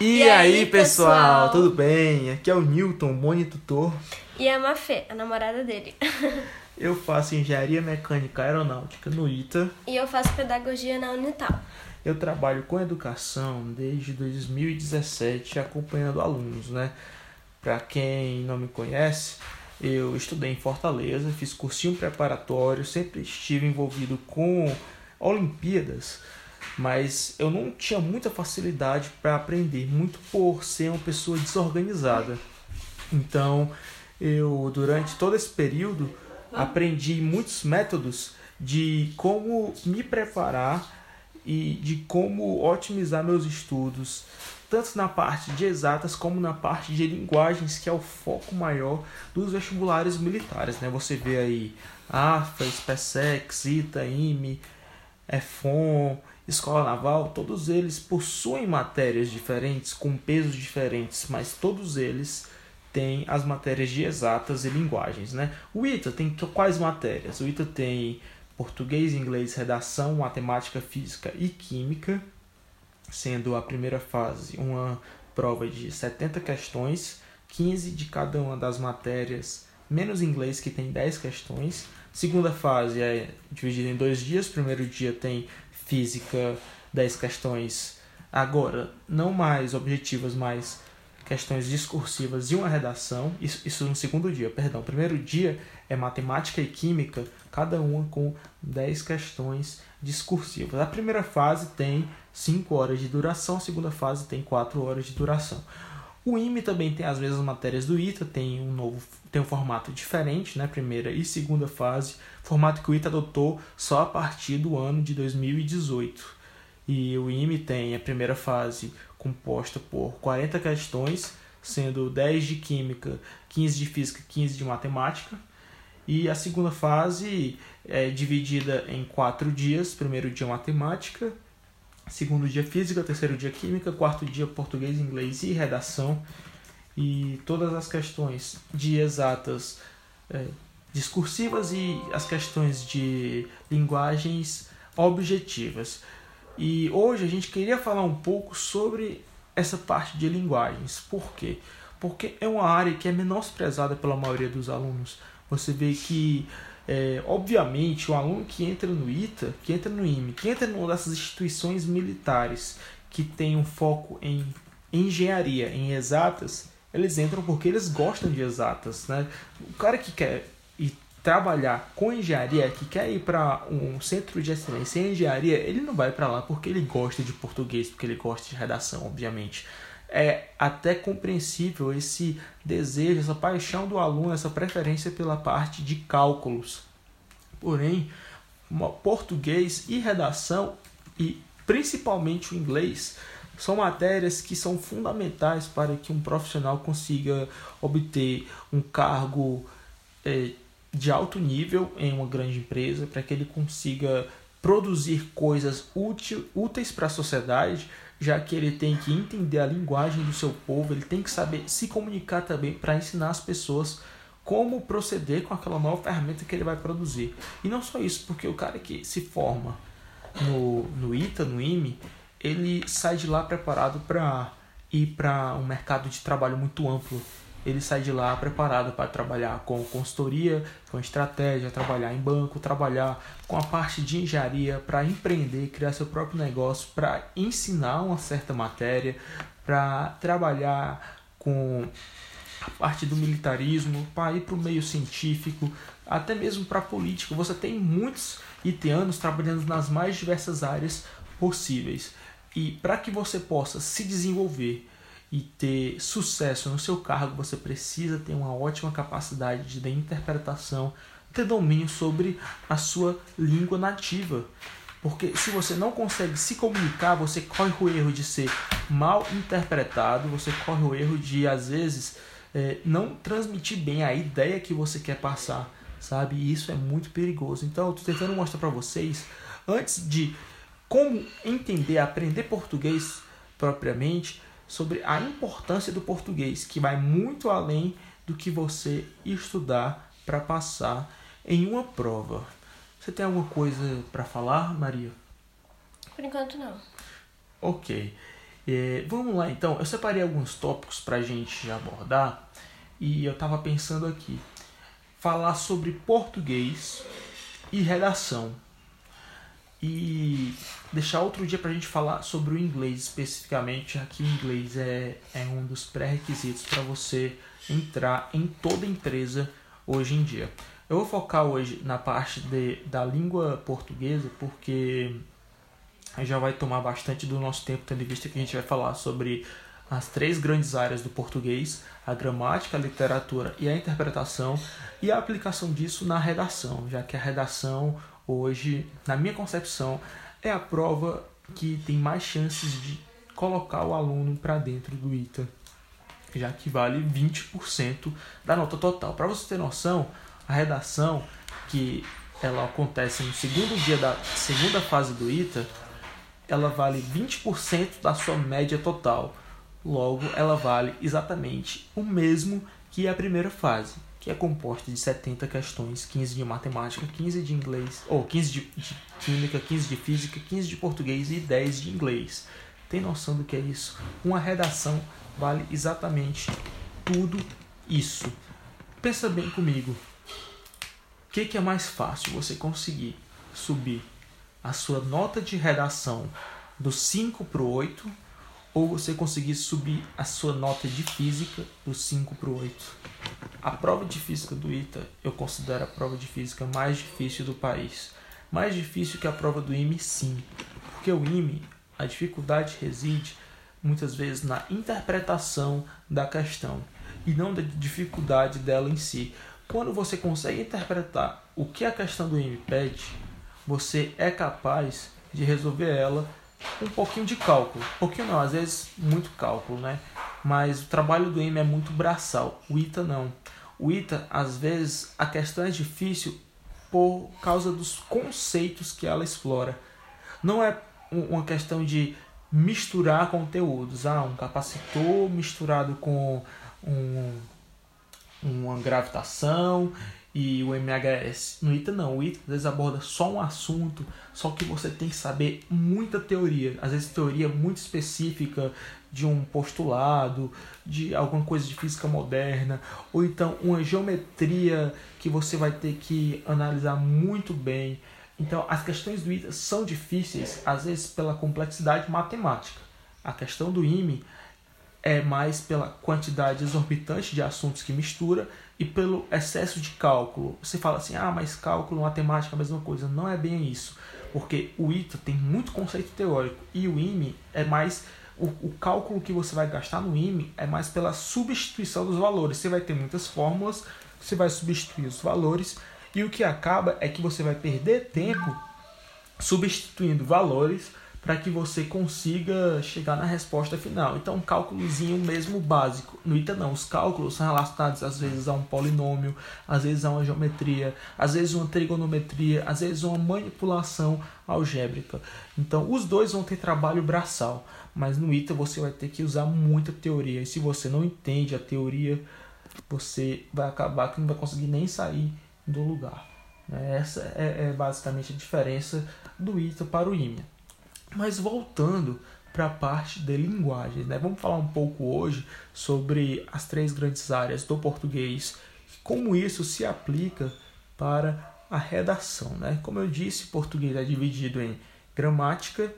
E, e aí, aí pessoal, pessoal, tudo bem? Aqui é o Newton, Moni Tutor. E a Mafê, a namorada dele. eu faço engenharia mecânica aeronáutica no ITA. E eu faço pedagogia na Unital. Eu trabalho com educação desde 2017, acompanhando alunos, né? Para quem não me conhece, eu estudei em Fortaleza, fiz cursinho preparatório, sempre estive envolvido com Olimpíadas mas eu não tinha muita facilidade para aprender, muito por ser uma pessoa desorganizada. Então, eu durante todo esse período aprendi muitos métodos de como me preparar e de como otimizar meus estudos, tanto na parte de exatas como na parte de linguagens, que é o foco maior dos vestibulares militares. Né? Você vê aí AFA, SPSEC, ITA, IME, EFON, Escola Naval, todos eles possuem matérias diferentes, com pesos diferentes, mas todos eles têm as matérias de exatas e linguagens. Né? O ITA tem quais matérias? O ITA tem português, inglês, redação, matemática, física e química, sendo a primeira fase uma prova de 70 questões, 15 de cada uma das matérias, menos inglês, que tem 10 questões. Segunda fase é dividida em dois dias. Primeiro dia tem física, 10 questões agora, não mais objetivas, mas questões discursivas e uma redação. Isso, isso no segundo dia, perdão. Primeiro dia é matemática e química, cada uma com 10 questões discursivas. A primeira fase tem 5 horas de duração, a segunda fase tem 4 horas de duração. O IME também tem as mesmas matérias do ITA, tem um novo tem um formato diferente, né? Primeira e segunda fase, formato que o ITA adotou só a partir do ano de 2018. E o IME tem a primeira fase composta por 40 questões, sendo 10 de química, 15 de física, 15 de matemática. E a segunda fase é dividida em quatro dias: primeiro dia matemática, segundo dia física, terceiro dia química, quarto dia português, inglês e redação. E todas as questões de exatas é, discursivas e as questões de linguagens objetivas. E hoje a gente queria falar um pouco sobre essa parte de linguagens. Por quê? Porque é uma área que é menosprezada pela maioria dos alunos. Você vê que é, obviamente, o aluno que entra no ITA, que entra no IME, que entra numa dessas instituições militares que tem um foco em engenharia, em exatas, eles entram porque eles gostam de exatas. Né? O cara que quer ir trabalhar com engenharia, que quer ir para um centro de excelência em engenharia, ele não vai para lá porque ele gosta de português, porque ele gosta de redação, obviamente é até compreensível esse desejo, essa paixão do aluno, essa preferência pela parte de cálculos. Porém, português e redação, e principalmente o inglês, são matérias que são fundamentais para que um profissional consiga obter um cargo é, de alto nível em uma grande empresa, para que ele consiga produzir coisas útil, úteis para a sociedade, já que ele tem que entender a linguagem do seu povo, ele tem que saber se comunicar também para ensinar as pessoas como proceder com aquela nova ferramenta que ele vai produzir. E não só isso, porque o cara que se forma no, no ITA, no IME, ele sai de lá preparado para ir para um mercado de trabalho muito amplo ele sai de lá preparado para trabalhar com consultoria, com estratégia, trabalhar em banco, trabalhar com a parte de engenharia para empreender, criar seu próprio negócio, para ensinar uma certa matéria, para trabalhar com a parte do militarismo, para ir para o meio científico, até mesmo para a política. Você tem muitos itianos trabalhando nas mais diversas áreas possíveis. E para que você possa se desenvolver e ter sucesso no seu cargo, você precisa ter uma ótima capacidade de interpretação, ter domínio sobre a sua língua nativa. Porque se você não consegue se comunicar, você corre o erro de ser mal interpretado, você corre o erro de, às vezes, é, não transmitir bem a ideia que você quer passar, sabe? E isso é muito perigoso. Então, eu estou tentando mostrar para vocês, antes de como entender, aprender português propriamente, sobre a importância do português, que vai muito além do que você estudar para passar em uma prova. Você tem alguma coisa para falar, Maria? Por enquanto não. Ok. É, vamos lá então, eu separei alguns tópicos para a gente abordar e eu estava pensando aqui, falar sobre português e redação e deixar outro dia para a gente falar sobre o inglês especificamente, já que o inglês é, é um dos pré-requisitos para você entrar em toda empresa hoje em dia. Eu vou focar hoje na parte de, da língua portuguesa porque já vai tomar bastante do nosso tempo, tendo em vista que a gente vai falar sobre as três grandes áreas do português: a gramática, a literatura e a interpretação, e a aplicação disso na redação, já que a redação hoje, na minha concepção, é a prova que tem mais chances de colocar o aluno para dentro do ITA, já que vale 20% da nota total. Para você ter noção, a redação que ela acontece no segundo dia da segunda fase do ITA, ela vale 20% da sua média total. Logo, ela vale exatamente o mesmo que a primeira fase que é composta de 70 questões, 15 de matemática, 15 de inglês, ou 15 de, de, química, 15 de física, 15 de português e 10 de inglês. Tem noção do que é isso? Uma redação vale exatamente tudo isso. Pensa bem comigo. O que, que é mais fácil você conseguir subir a sua nota de redação do 5 para o 8 ou você conseguir subir a sua nota de física do 5 para o 8. A prova de física do ITA eu considero a prova de física mais difícil do país. Mais difícil que a prova do IME, sim. Porque o IME, a dificuldade reside muitas vezes na interpretação da questão e não da dificuldade dela em si. Quando você consegue interpretar o que a questão do IME pede, você é capaz de resolver ela um pouquinho de cálculo. Um pouquinho não, às vezes muito cálculo, né? Mas o trabalho do IME é muito braçal, o ITA não. O ITA, às vezes, a questão é difícil por causa dos conceitos que ela explora. Não é uma questão de misturar conteúdos. Ah, um capacitor misturado com um, uma gravitação e o MHS. No ITA não, o ITA às vezes aborda só um assunto, só que você tem que saber muita teoria, às vezes teoria muito específica de um postulado, de alguma coisa de física moderna, ou então uma geometria que você vai ter que analisar muito bem. Então, as questões do ITA são difíceis, às vezes pela complexidade matemática. A questão do IME é mais pela quantidade exorbitante de assuntos que mistura e pelo excesso de cálculo. Você fala assim, ah, mas cálculo, matemática, a mesma coisa. Não é bem isso, porque o ITA tem muito conceito teórico e o IME é mais o, o cálculo que você vai gastar no IME é mais pela substituição dos valores. Você vai ter muitas fórmulas, você vai substituir os valores e o que acaba é que você vai perder tempo substituindo valores para que você consiga chegar na resposta final. Então, um cálculozinho mesmo básico. No ITA não, os cálculos são relacionados às vezes a um polinômio, às vezes a uma geometria, às vezes uma trigonometria, às vezes uma manipulação algébrica. Então, os dois vão ter trabalho braçal, mas no ITA você vai ter que usar muita teoria. E se você não entende a teoria, você vai acabar que não vai conseguir nem sair do lugar. Essa é, é basicamente a diferença do ITA para o IME. Mas voltando para a parte de linguagens, né? Vamos falar um pouco hoje sobre as três grandes áreas do português, como isso se aplica para a redação, né? Como eu disse, português é dividido em gramática,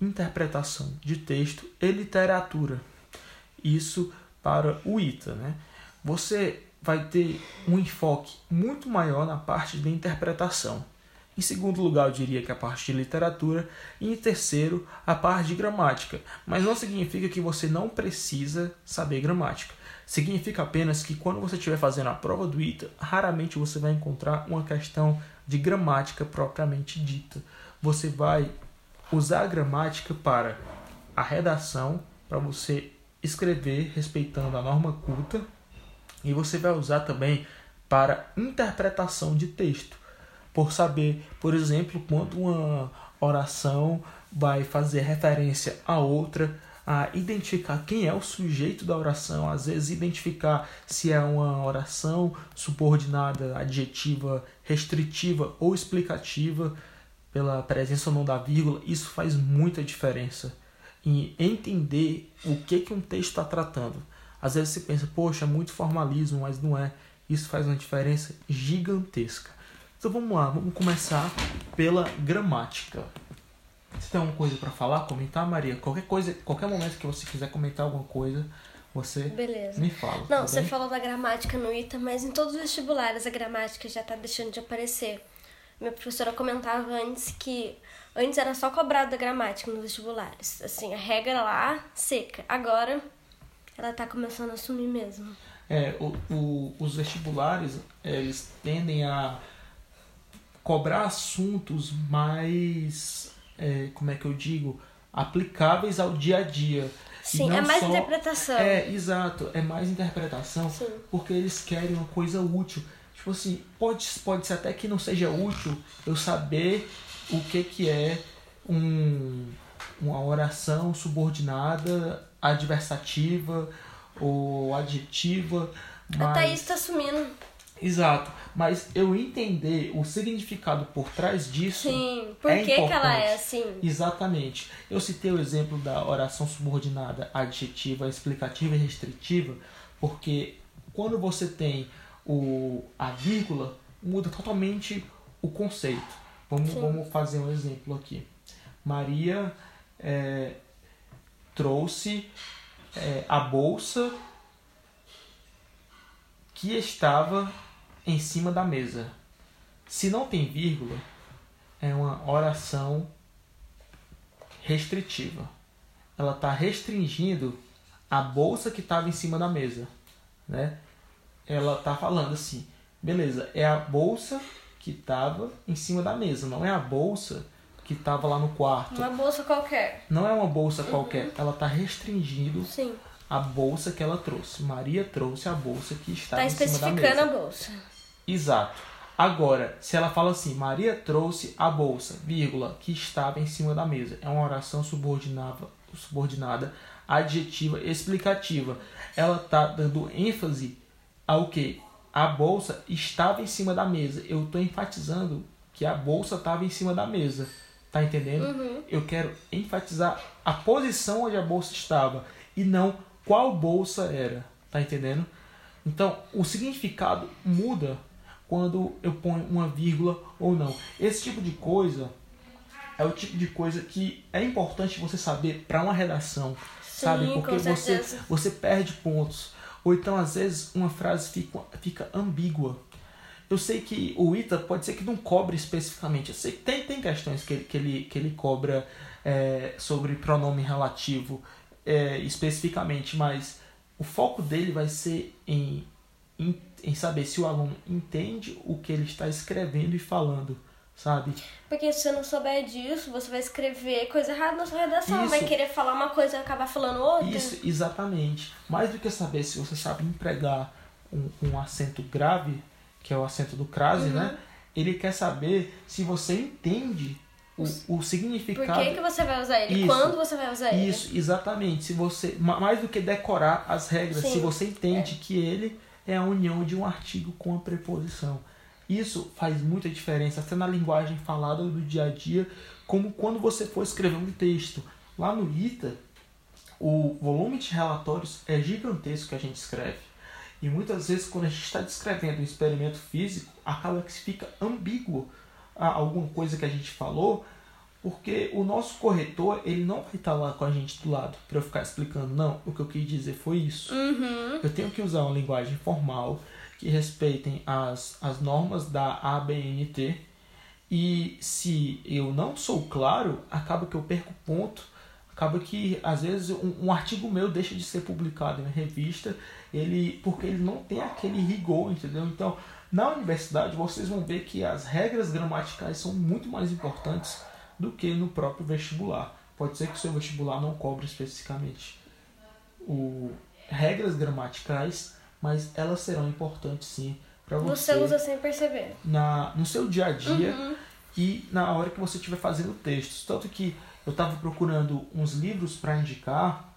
interpretação de texto e literatura. Isso para o ITA, né? Você vai ter um enfoque muito maior na parte de interpretação. Em segundo lugar, eu diria que a parte de literatura. E em terceiro, a parte de gramática. Mas não significa que você não precisa saber gramática. Significa apenas que quando você estiver fazendo a prova do ITA, raramente você vai encontrar uma questão de gramática propriamente dita. Você vai usar a gramática para a redação, para você escrever respeitando a norma culta, e você vai usar também para interpretação de texto por saber, por exemplo, quando uma oração vai fazer referência a outra, a identificar quem é o sujeito da oração, às vezes identificar se é uma oração subordinada, adjetiva, restritiva ou explicativa, pela presença ou não da vírgula, isso faz muita diferença. em entender o que, que um texto está tratando. Às vezes você pensa, poxa, é muito formalismo, mas não é. Isso faz uma diferença gigantesca. Então vamos lá, vamos começar pela gramática. Você tem alguma coisa para falar, comentar, Maria? Qualquer coisa, qualquer momento que você quiser comentar alguma coisa, você Beleza. me fala. Não, tá você bem? falou da gramática no ITA, mas em todos os vestibulares a gramática já tá deixando de aparecer. Minha professora comentava antes que antes era só cobrado a gramática nos vestibulares. Assim, a regra lá, seca. Agora ela tá começando a assumir mesmo. É, o, o- os vestibulares, eles tendem a cobrar assuntos mais, é, como é que eu digo, aplicáveis ao dia a dia. Sim, é mais só- interpretação. É, exato, é mais interpretação, Sim. porque eles querem uma coisa útil. Tipo assim, pode, pode ser até que não seja útil eu saber o que, que é um, uma oração subordinada, adversativa ou adjetiva. A Mas... Thaís tá assumindo. Exato, mas eu entender o significado por trás disso. Sim. Por é que, que ela importante. é assim? Exatamente. Eu citei o exemplo da oração subordinada adjetiva, explicativa e restritiva, porque quando você tem o, a vírgula, muda totalmente o conceito. Vamos, Sim. vamos fazer um exemplo aqui. Maria é, trouxe é, a bolsa que estava em cima da mesa. Se não tem vírgula, é uma oração restritiva. Ela está restringindo a bolsa que estava em cima da mesa, né? Ela está falando assim, beleza, é a bolsa que estava em cima da mesa, não é a bolsa que estava lá no quarto. Uma bolsa qualquer. Não é uma bolsa qualquer, ela está restringindo Sim. a bolsa que ela trouxe. Maria trouxe a bolsa que estava Tá em cima da especificando a mesa. bolsa. Exato. Agora, se ela fala assim, Maria trouxe a bolsa, vírgula, que estava em cima da mesa. É uma oração subordinada, subordinada adjetiva explicativa. Ela está dando ênfase ao que? A bolsa estava em cima da mesa. Eu estou enfatizando que a bolsa estava em cima da mesa. Tá entendendo? Eu quero enfatizar a posição onde a bolsa estava e não qual bolsa era. Tá entendendo? Então, o significado muda quando eu ponho uma vírgula ou não. Esse tipo de coisa é o tipo de coisa que é importante você saber para uma redação, sabe? Sim, Porque com você você perde pontos. Ou então, às vezes, uma frase fica, fica ambígua. Eu sei que o ITA pode ser que não cobre especificamente. Eu sei que tem, tem questões que ele, que ele, que ele cobra é, sobre pronome relativo é, especificamente, mas o foco dele vai ser em, em, em saber se o aluno entende o que ele está escrevendo e falando, sabe? Porque se você não souber disso, você vai escrever coisa errada na sua redação. Isso. Vai querer falar uma coisa e acabar falando outra. Isso, exatamente. Mais do que saber se você sabe empregar um, um acento grave, que é o acento do crase, Uhum. né? Ele quer saber se você entende o, o Por significado. que, que você vai usar ele? Isso. Quando você vai usar ele? Isso, exatamente. Se você, ma- mais do que decorar as regras, Sim, se você entende que ele é a união de um artigo com a preposição. Isso faz muita diferença, até na linguagem falada do dia a dia, como quando você for escrever um texto. Lá no ITA, o volume de relatórios é gigantesco que a gente escreve. E muitas vezes, quando a gente está descrevendo um experimento físico, acaba que fica ambíguo alguma coisa que a gente falou, porque o nosso corretor ele não vai estar lá com a gente do lado para eu ficar explicando. Não, o que eu quis dizer foi isso. Uhum. Eu tenho que usar uma linguagem formal que respeitem as, as normas da ABNT. E se eu não sou claro, acaba que eu perco ponto. Acaba que às vezes um, um artigo meu deixa de ser publicado em revista, ele porque ele não tem aquele rigor, entendeu? Então, na universidade vocês vão ver que as regras gramaticais são muito mais importantes do que no próprio vestibular. Pode ser que o seu vestibular não cobre especificamente o regras gramaticais, mas elas serão importantes sim para você, Você usa sem perceber. na no seu dia a dia Uhum. e na hora que você estiver fazendo textos. Tanto que eu estava procurando uns livros para indicar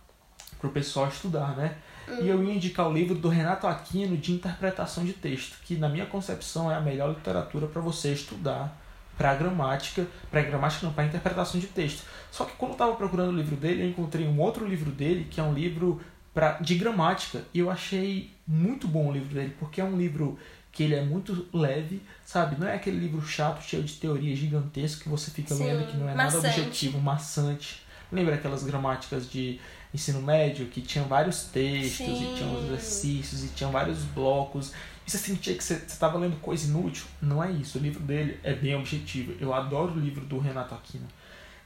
para o pessoal estudar, né? E eu ia indicar o livro do Renato Aquino de interpretação de texto, que na minha concepção é a melhor literatura para você estudar para gramática, para gramática não, para interpretação de texto. Só que quando eu estava procurando o livro dele, eu encontrei um outro livro dele, que é um livro pra, de gramática, e eu achei muito bom o livro dele, porque é um livro que ele é muito leve, sabe? Não é aquele livro chato, cheio de teoria gigantesca que você fica Sim, lendo que não é maçante. nada objetivo, maçante. Lembra aquelas gramáticas de ensino médio que tinham vários textos Sim. e tinham os exercícios e tinham vários blocos e você sentia que você estava lendo coisa inútil? Não é isso. O livro dele é bem objetivo. Eu adoro o livro do Renato Aquino.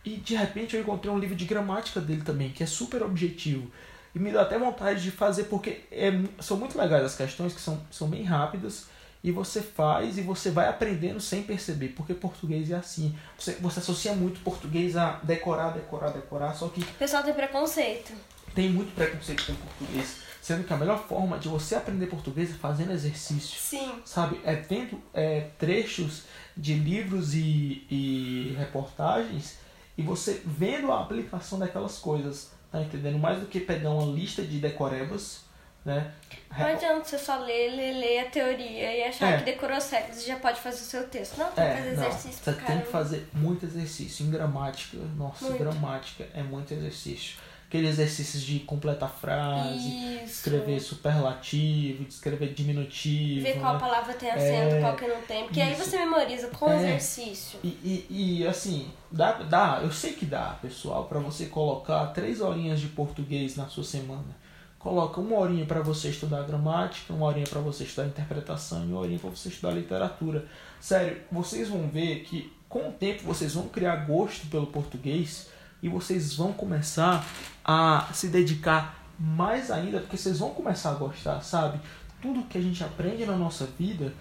E de repente eu encontrei um livro de gramática dele também, que é super objetivo. E me dá até vontade de fazer, porque é, são muito legais as questões, que são, são bem rápidas. E você faz e você vai aprendendo sem perceber, porque português é assim. Você, você associa muito português a decorar, decorar, decorar, só que O pessoal tem preconceito. tem muito preconceito com português. Sendo que a melhor forma de você aprender português é fazendo exercício Sim. sabe? É vendo é, trechos de livros e, e reportagens e você vendo a aplicação daquelas coisas, tá entendendo? Mais do que pegar uma lista de decorebas, né? Não adianta você só ler, ler, ler a teoria e achar É. que decorou regras e já pode fazer o seu texto. Não, tem que fazer É, não, exercício você tem que fazer muito exercício. Em gramática, nossa, Muito. gramática é muito exercício. Aqueles exercícios de completar frase, Isso. escrever superlativo, escrever diminutivo. Ver qual né? palavra tem acento, É, qual que não tem. Porque aí isso. você memoriza com É. exercício. E, e, e, assim, dá, dá, eu sei que dá, pessoal, para você colocar três horinhas de português na sua semana. Coloca uma horinha para você estudar gramática, uma horinha para você estudar interpretação e uma horinha para você estudar literatura. Sério, vocês vão ver que com o tempo vocês vão criar gosto pelo português e vocês vão começar a se dedicar mais ainda, porque vocês vão começar a gostar, sabe? Tudo que a gente aprende na nossa vida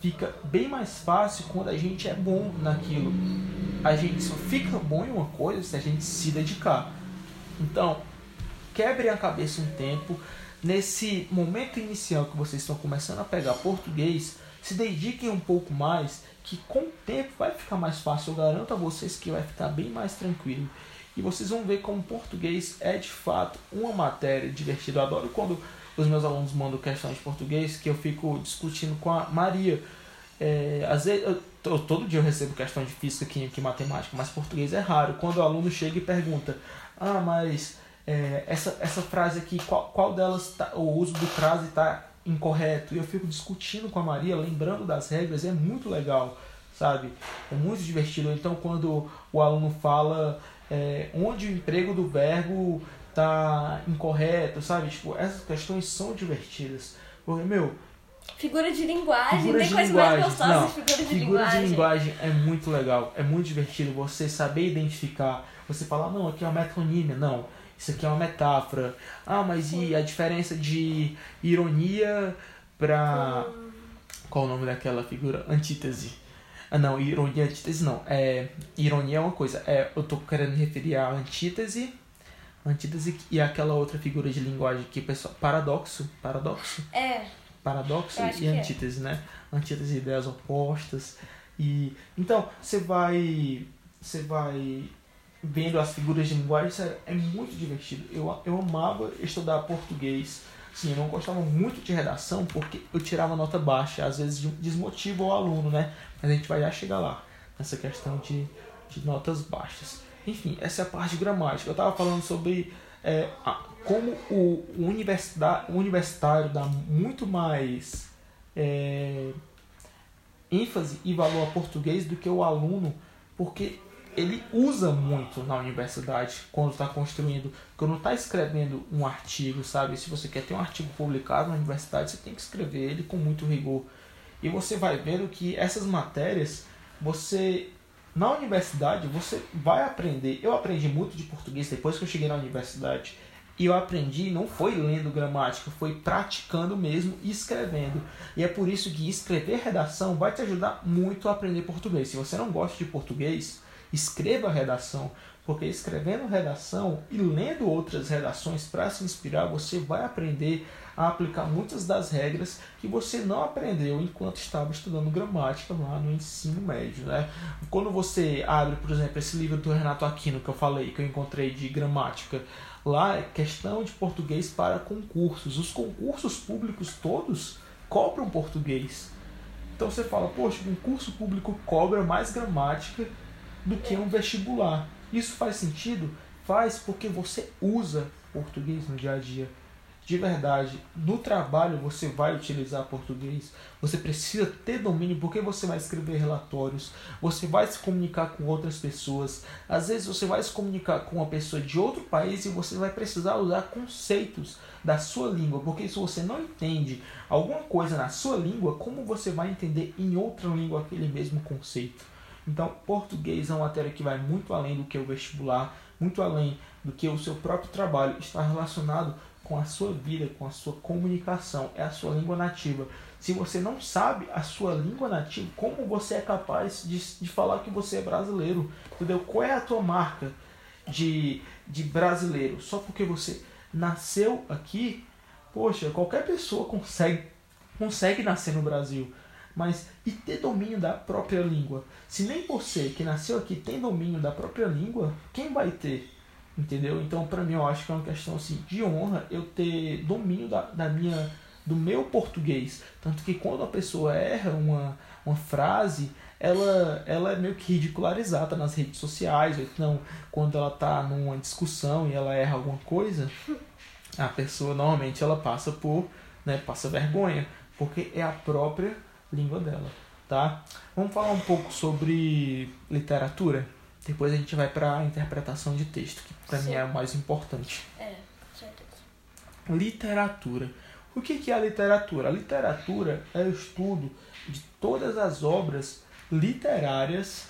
fica bem mais fácil quando a gente é bom naquilo. A gente só fica bom em uma coisa se a gente se dedicar. Então, quebrem a cabeça um tempo. Nesse momento inicial que vocês estão começando a pegar português, se dediquem um pouco mais, que com o tempo vai ficar mais fácil. Eu garanto a vocês que vai ficar bem mais tranquilo. E vocês vão ver como português é de fato uma matéria divertida. Eu adoro quando os meus alunos mandam questões de português que eu fico discutindo com a Maria. É, às vezes, eu, to- todo dia eu recebo questão de física, química e matemática, mas português é raro. Quando o aluno chega e pergunta, ah, mas é, essa, essa frase aqui, qual, qual delas tá, o uso do crase está incorreto? E eu fico discutindo com a Maria, lembrando das regras, é muito legal, sabe? É muito divertido. Então, quando o aluno fala é, onde o emprego do verbo tá incorreto, sabe? Tipo, essas questões são divertidas. Porque, meu, Figura de linguagem. Figura tem de coisa linguagem. mais gostosa Não, de figura de figura linguagem. de linguagem é muito legal, é muito divertido você saber identificar. Você falar, não, aqui é uma metonímia, não, isso aqui é uma metáfora. Ah, mas e a diferença de ironia pra. Hum. Qual o nome daquela figura? Antítese. Ah, não, ironia, antítese não. É, ironia é uma coisa. É, eu tô querendo me referir à antítese. Antítese e aquela outra figura de linguagem que pessoal. Paradoxo. Paradoxo É, paradoxo e é. antítese, né? Antítese e ideias opostas. E então, você vai você vai vendo as figuras de linguagem, sério, é muito divertido. Eu, eu amava estudar português. Sim, eu não gostava muito de redação porque eu tirava nota baixa, às vezes de- desmotiva o aluno, né? Mas a gente vai já chegar lá, nessa questão de, de notas baixas. Enfim, essa é a parte gramática. Eu estava falando sobre é, a- como o, o, universida- o universitário dá muito mais é, ênfase e valor ao português do que o aluno, porque ele usa muito na universidade quando está construindo, quando está escrevendo um artigo, sabe? Se você quer ter um artigo publicado na universidade, você tem que escrever ele com muito rigor. E você vai vendo que essas matérias, você na universidade você vai aprender. Eu aprendi muito de português depois que eu cheguei na universidade. E eu aprendi, não foi lendo gramática, foi praticando mesmo e escrevendo. E é por isso que escrever redação vai te ajudar muito a aprender português. Se você não gosta de português, escreva redação, porque escrevendo redação e lendo outras redações para se inspirar, você vai aprender a aplicar muitas das regras que você não aprendeu enquanto estava estudando gramática lá no ensino médio, né? Quando você abre, por exemplo, esse livro do Renato Aquino que eu falei, que eu encontrei de gramática, lá é questão de português para concursos. Os concursos públicos todos cobram português. Então você fala, poxa, um curso público cobra mais gramática do que um vestibular. Isso faz sentido? Faz porque você usa português no dia a dia de verdade, no trabalho você vai utilizar português, você precisa ter domínio porque você vai escrever relatórios, você vai se comunicar com outras pessoas, às vezes você vai se comunicar com uma pessoa de outro país e você vai precisar usar conceitos da sua língua, porque se você não entende alguma coisa na sua língua, como você vai entender em outra língua aquele mesmo conceito? Então, português é uma matéria que vai muito além do que o vestibular, muito além do que o seu próprio trabalho, está relacionado com a sua vida, com a sua comunicação, é a sua língua nativa. Se você não sabe a sua língua nativa, como você é capaz de, de falar que você é brasileiro? Entendeu? Qual é a tua marca de, de brasileiro? Só porque você nasceu aqui, poxa, qualquer pessoa consegue, consegue nascer no Brasil. Mas e ter domínio da própria língua? Se nem você que nasceu aqui tem domínio da própria língua, quem vai ter? Entendeu? Então, para mim, eu acho que é uma questão assim, de honra eu ter domínio da, da minha, do meu português. Tanto que quando a pessoa erra uma, uma frase, ela, ela é meio que ridicularizada nas redes sociais. Ou então, quando ela tá numa discussão e ela erra alguma coisa, a pessoa normalmente ela passa por, né, passa vergonha, porque é a própria língua dela, tá? Vamos falar um pouco sobre literatura? Depois a gente vai para a interpretação de texto, que para mim é o mais importante. É, certeza. Literatura. O que, é a literatura? A literatura é o estudo de todas as obras literárias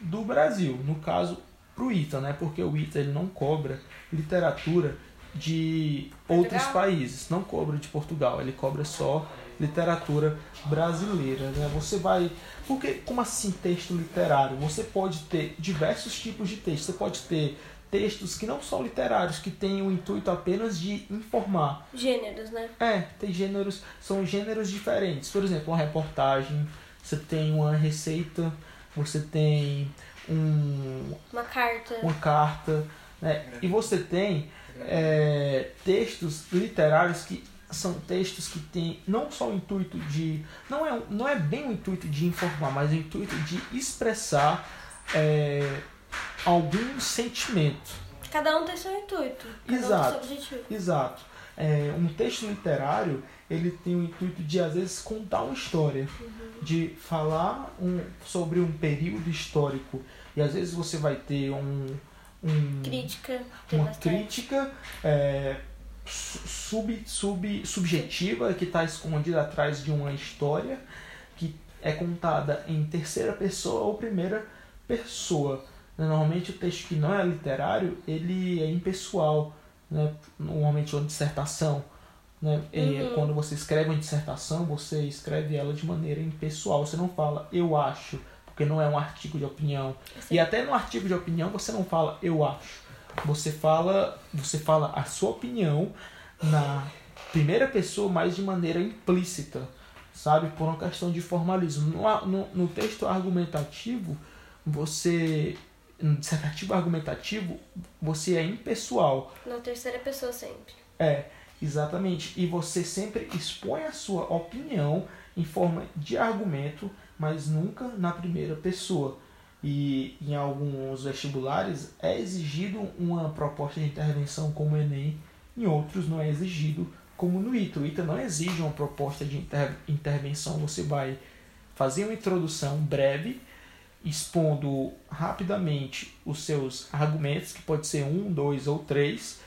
do Brasil. No caso, para o ITA, né? porque o ITA ele não cobra literatura de Portugal? outros países, não cobra de Portugal, ele cobra só literatura brasileira. Né? Você vai. Porque, como assim texto literário? Você pode ter diversos tipos de texto. Você pode ter textos que não são literários, que têm o intuito apenas de informar. Gêneros, né? É, tem gêneros, são gêneros diferentes. Por exemplo, uma reportagem, você tem uma receita, você tem um. Uma carta. Uma carta. Né? E você tem é, textos literários que são textos que têm não só o intuito de. Não é, não é bem o intuito de informar, mas o intuito de expressar é, algum sentimento. Cada um tem seu intuito. Exato. Um seu. Exato. É, um texto literário ele tem o intuito de às vezes contar uma história, uhum. de falar um, sobre um período histórico e às vezes você vai ter um, um crítica, uma crítica é, sub, sub, subjetiva que está escondida atrás de uma história que é contada em terceira pessoa ou primeira pessoa. Normalmente o texto que não é literário ele é impessoal, né? normalmente uma dissertação. Né? Uhum. Quando você escreve uma dissertação, você escreve ela de maneira impessoal. Você não fala eu acho, porque não é um artigo de opinião. Sim. E até no artigo de opinião você não fala eu acho você fala, você fala a sua opinião na primeira pessoa, mas de maneira implícita, sabe? Por uma questão de formalismo. No, no, no texto argumentativo, você. No dissertativo argumentativo, você é impessoal. Na terceira pessoa sempre. É, exatamente. E você sempre expõe a sua opinião em forma de argumento, mas nunca na primeira pessoa e em alguns vestibulares é exigido uma proposta de intervenção como o Enem, em outros não é exigido como no ITA. O ITA não exige uma proposta de inter intervenção, você vai fazer uma introdução breve, expondo rapidamente os seus argumentos, que pode ser um, dois ou três,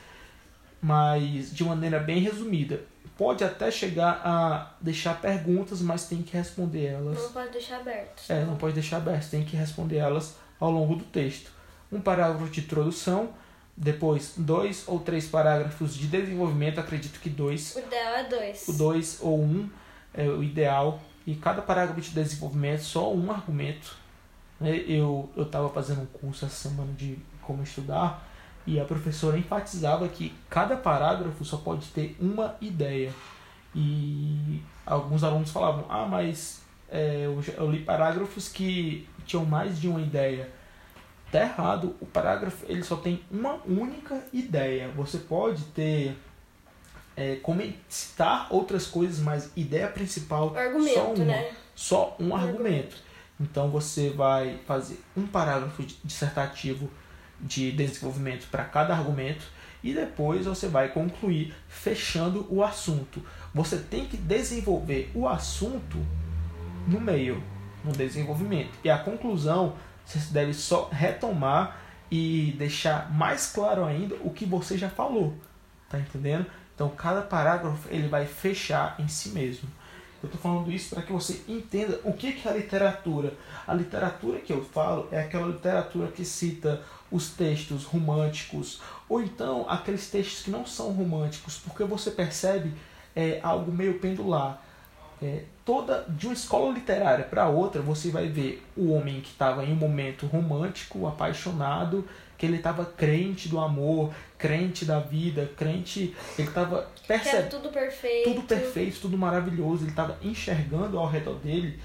mas de maneira bem resumida pode até chegar a deixar perguntas, mas tem que responder elas. Não pode deixar aberto. É, não pode deixar aberto, tem que responder elas ao longo do texto. Um parágrafo de introdução, depois dois ou três parágrafos de desenvolvimento, acredito que dois. O ideal é dois. O dois ou um é o ideal. E cada parágrafo de desenvolvimento, só um argumento. Eu estava fazendo um curso essa semana de como estudar e a professora enfatizava que cada parágrafo só pode ter uma ideia. E alguns alunos falavam: Ah, mas é, eu, eu li parágrafos que tinham mais de uma ideia. Tá errado, o parágrafo ele só tem uma única ideia. Você pode ter é, citar outras coisas, mas ideia principal argumento, só uma, né? só um, argumento. Então você vai fazer um parágrafo dissertativo de desenvolvimento para cada argumento e depois você vai concluir fechando o assunto. Você tem que desenvolver o assunto no meio, no desenvolvimento. E a conclusão você deve só retomar e deixar mais claro ainda o que você já falou. Tá entendendo? Então cada parágrafo ele vai fechar em si mesmo. Eu estou falando isso para que você entenda o que é a literatura. A literatura que eu falo é aquela literatura que cita os textos românticos, ou então aqueles textos que não são românticos, porque você percebe é, algo meio pendular. É, toda de uma escola literária para outra, você vai ver o homem que estava em um momento romântico, apaixonado, que ele estava crente do amor, crente da vida, crente, ele estava percebendo tudo perfeito, tudo perfeito, tudo maravilhoso, ele estava enxergando ao redor dele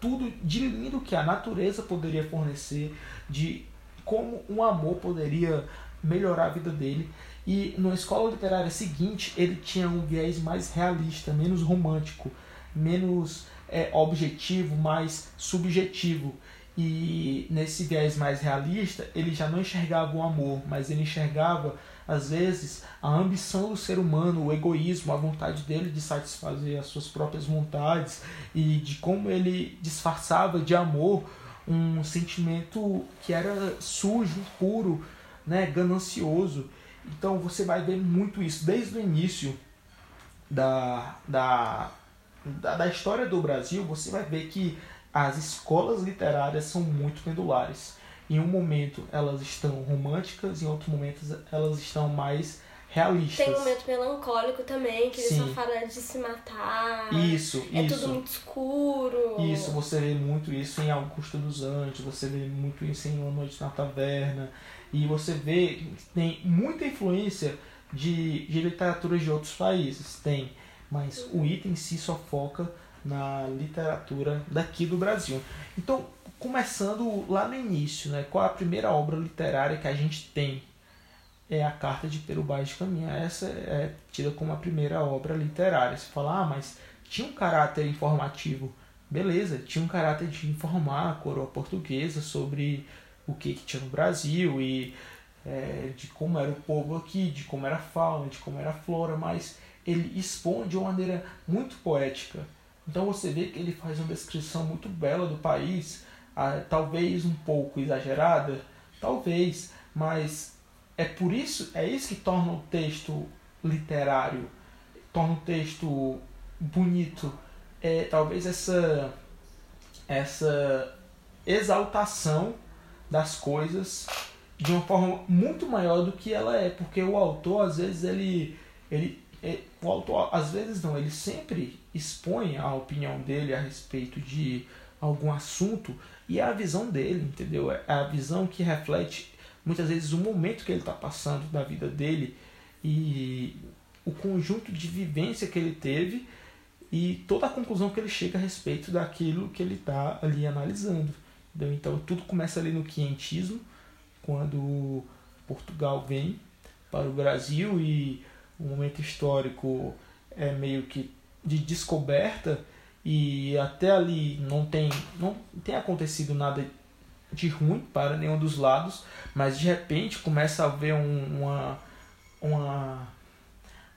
tudo de lindo que a natureza poderia fornecer, de como um amor poderia melhorar a vida dele. E na escola literária seguinte, ele tinha um viés mais realista, menos romântico, menos é, objetivo, mais subjetivo. E nesse viés mais realista, ele já não enxergava o amor, mas ele enxergava, às vezes, a ambição do ser humano, o egoísmo, a vontade dele de satisfazer as suas próprias vontades e de como ele disfarçava de amor um sentimento que era sujo, puro, né, ganancioso. Então você vai ver muito isso desde o início da, da, da, da história do Brasil. Você vai ver que as escolas literárias são muito pendulares. Em um momento elas estão românticas, em outros momentos elas estão mais realistas. Tem um momento melancólico também, que eles só falam de se matar. Isso, é isso. É tudo muito escuro. Isso, você vê muito isso em Augusto dos Anjos, você vê muito isso em Uma Noite na Taverna. E você vê que tem muita influência de, de literatura de outros países. Tem, mas uhum. o item em si só foca na literatura daqui do Brasil. Então, começando lá no início, né, qual a primeira obra literária que a gente tem? É a Carta de Perubá de Caminha. Essa é tida como a primeira obra literária. Você fala, ah, mas tinha um caráter informativo. Beleza, tinha um caráter de informar a coroa portuguesa sobre o que, que tinha no Brasil e é, de como era o povo aqui, de como era a fauna, de como era a flora, mas ele expõe de uma maneira muito poética então você vê que ele faz uma descrição muito bela do país, ah, talvez um pouco exagerada, talvez, mas é por isso, é isso que torna o texto literário, torna o texto bonito. É talvez essa essa exaltação das coisas de uma forma muito maior do que ela é, porque o autor às vezes ele ele é, o autor, às vezes não, ele sempre expõe a opinião dele a respeito de algum assunto e é a visão dele, entendeu? É a visão que reflete muitas vezes o momento que ele está passando da vida dele e o conjunto de vivência que ele teve e toda a conclusão que ele chega a respeito daquilo que ele está ali analisando. Entendeu? Então tudo começa ali no quientismo, quando Portugal vem para o Brasil e o momento histórico é meio que de descoberta e até ali não tem não tem acontecido nada de ruim para nenhum dos lados, mas de repente começa a haver um, uma uma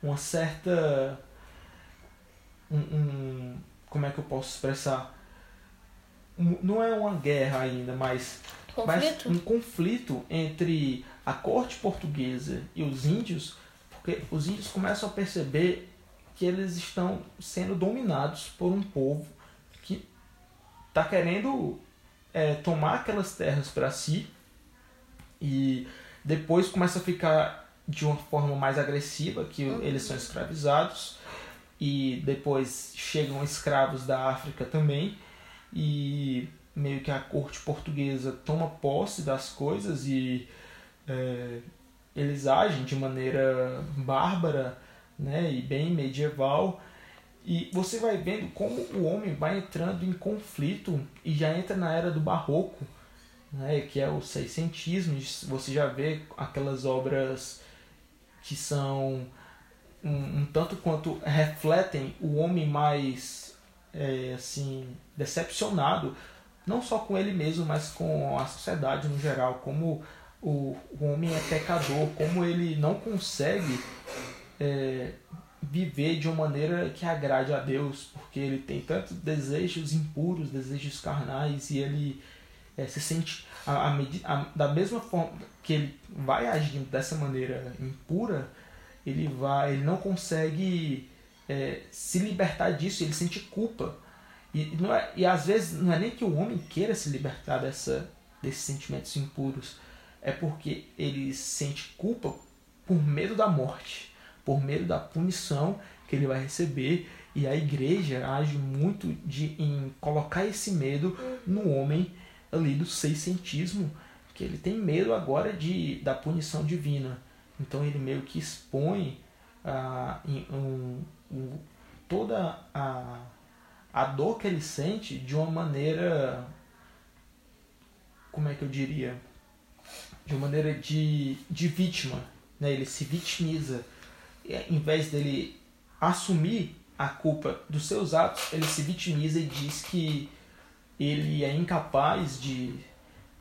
uma certa um, um, como é que eu posso expressar? Um, não é uma guerra ainda, mas, mas um conflito entre a corte portuguesa e os índios porque os índios começam a perceber que eles estão sendo dominados por um povo que está querendo é, tomar aquelas terras para si e depois começa a ficar de uma forma mais agressiva, que uhum. eles são escravizados e depois chegam escravos da África também e meio que a corte portuguesa toma posse das coisas e é, eles agem de maneira bárbara né, e bem medieval. E você vai vendo como o homem vai entrando em conflito e já entra na era do barroco, né, que é o seiscentismo. Você já vê aquelas obras que são um, um tanto quanto refletem o homem mais é, assim decepcionado não só com ele mesmo mas com a sociedade no geral como o, o homem é pecador como ele não consegue é, viver de uma maneira que agrade a Deus porque ele tem tantos desejos impuros desejos carnais e ele é, se sente a, a, a, da mesma forma que ele vai agindo dessa maneira impura ele vai ele não consegue é, se libertar disso ele sente culpa. E, não é, e às vezes não é nem que o homem queira se libertar dessa, desses sentimentos impuros é porque ele sente culpa por medo da morte por medo da punição que ele vai receber e a igreja age muito de, em colocar esse medo no homem ali do seiscentismo, que ele tem medo agora de, da punição divina. Então ele meio que expõe ah, um, um, toda a, a dor que ele sente de uma maneira. Como é que eu diria? De uma maneira de, de vítima. Né? Ele se vitimiza. E, em vez dele assumir a culpa dos seus atos, ele se vitimiza e diz que ele é incapaz de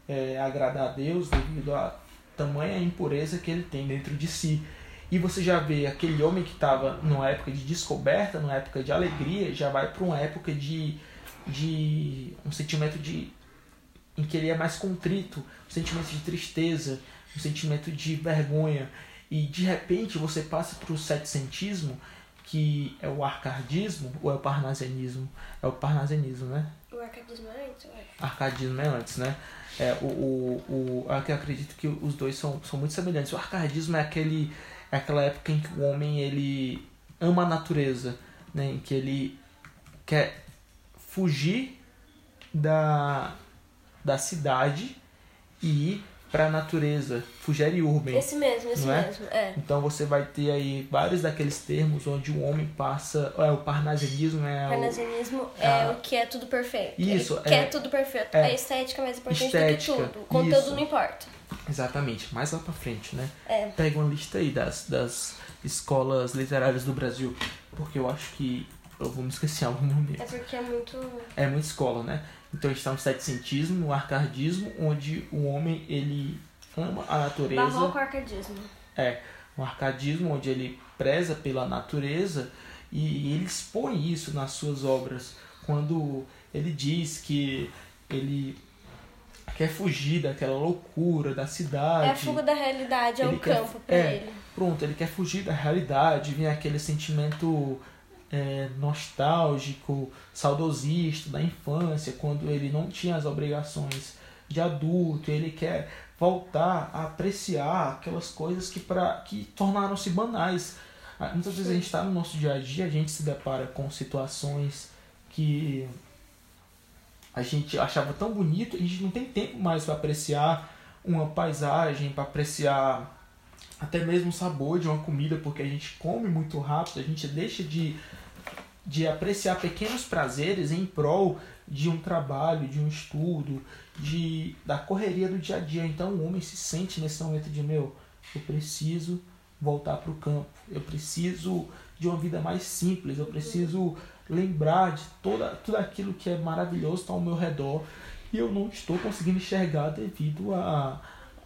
é, agradar a Deus devido a tamanha impureza que ele tem dentro de si. E você já vê aquele homem que estava numa época de descoberta, numa época de alegria, já vai para uma época de, de um sentimento de em que ele é mais contrito, um sentimento de tristeza, um sentimento de vergonha. E de repente você passa para o setecentismo, que é o arcadismo ou é o parnasianismo? É o parnasianismo, né? O arcadismo é antes, acho. Arcadismo é antes, né? É, o, o, o, eu acredito que os dois são, são muito semelhantes. O arcadismo é, aquele, é aquela época em que o homem ele ama a natureza, né? em que ele quer fugir da, da cidade e ir para a natureza, Fugere Urban. Esse mesmo, esse é? mesmo, é? Então você vai ter aí vários daqueles termos onde o homem passa, é o parnasianismo é o parnasianismo é a... o que é tudo perfeito. Isso, é, quer tudo perfeito. É, a estética é mais importante estética, do que tudo. O conteúdo isso. não importa. Exatamente, mais lá para frente, né? É. Pega uma lista aí das, das escolas literárias do Brasil, porque eu acho que eu vou me esquecer algum momento. É porque é muito É muita escola, né? Então está no setcentismo, o arcadismo, onde o homem ele ama a natureza. Barroco arcadismo. É, o arcadismo onde ele preza pela natureza e ele expõe isso nas suas obras quando ele diz que ele quer fugir daquela loucura da cidade. É a fuga da realidade, é o campo para é, ele. Pronto, ele quer fugir da realidade, vem aquele sentimento é, nostálgico, saudosista da infância, quando ele não tinha as obrigações de adulto, ele quer voltar a apreciar aquelas coisas que, que tornaram-se banais. Ah, muitas vezes a gente está no nosso dia a dia, a gente se depara com situações que a gente achava tão bonito, a gente não tem tempo mais para apreciar uma paisagem, para apreciar até mesmo o sabor de uma comida, porque a gente come muito rápido, a gente deixa de, de apreciar pequenos prazeres em prol de um trabalho, de um estudo, de da correria do dia a dia. Então o homem se sente nesse momento de meu, eu preciso voltar para o campo, eu preciso de uma vida mais simples, eu preciso lembrar de toda, tudo aquilo que é maravilhoso está ao meu redor e eu não estou conseguindo enxergar devido a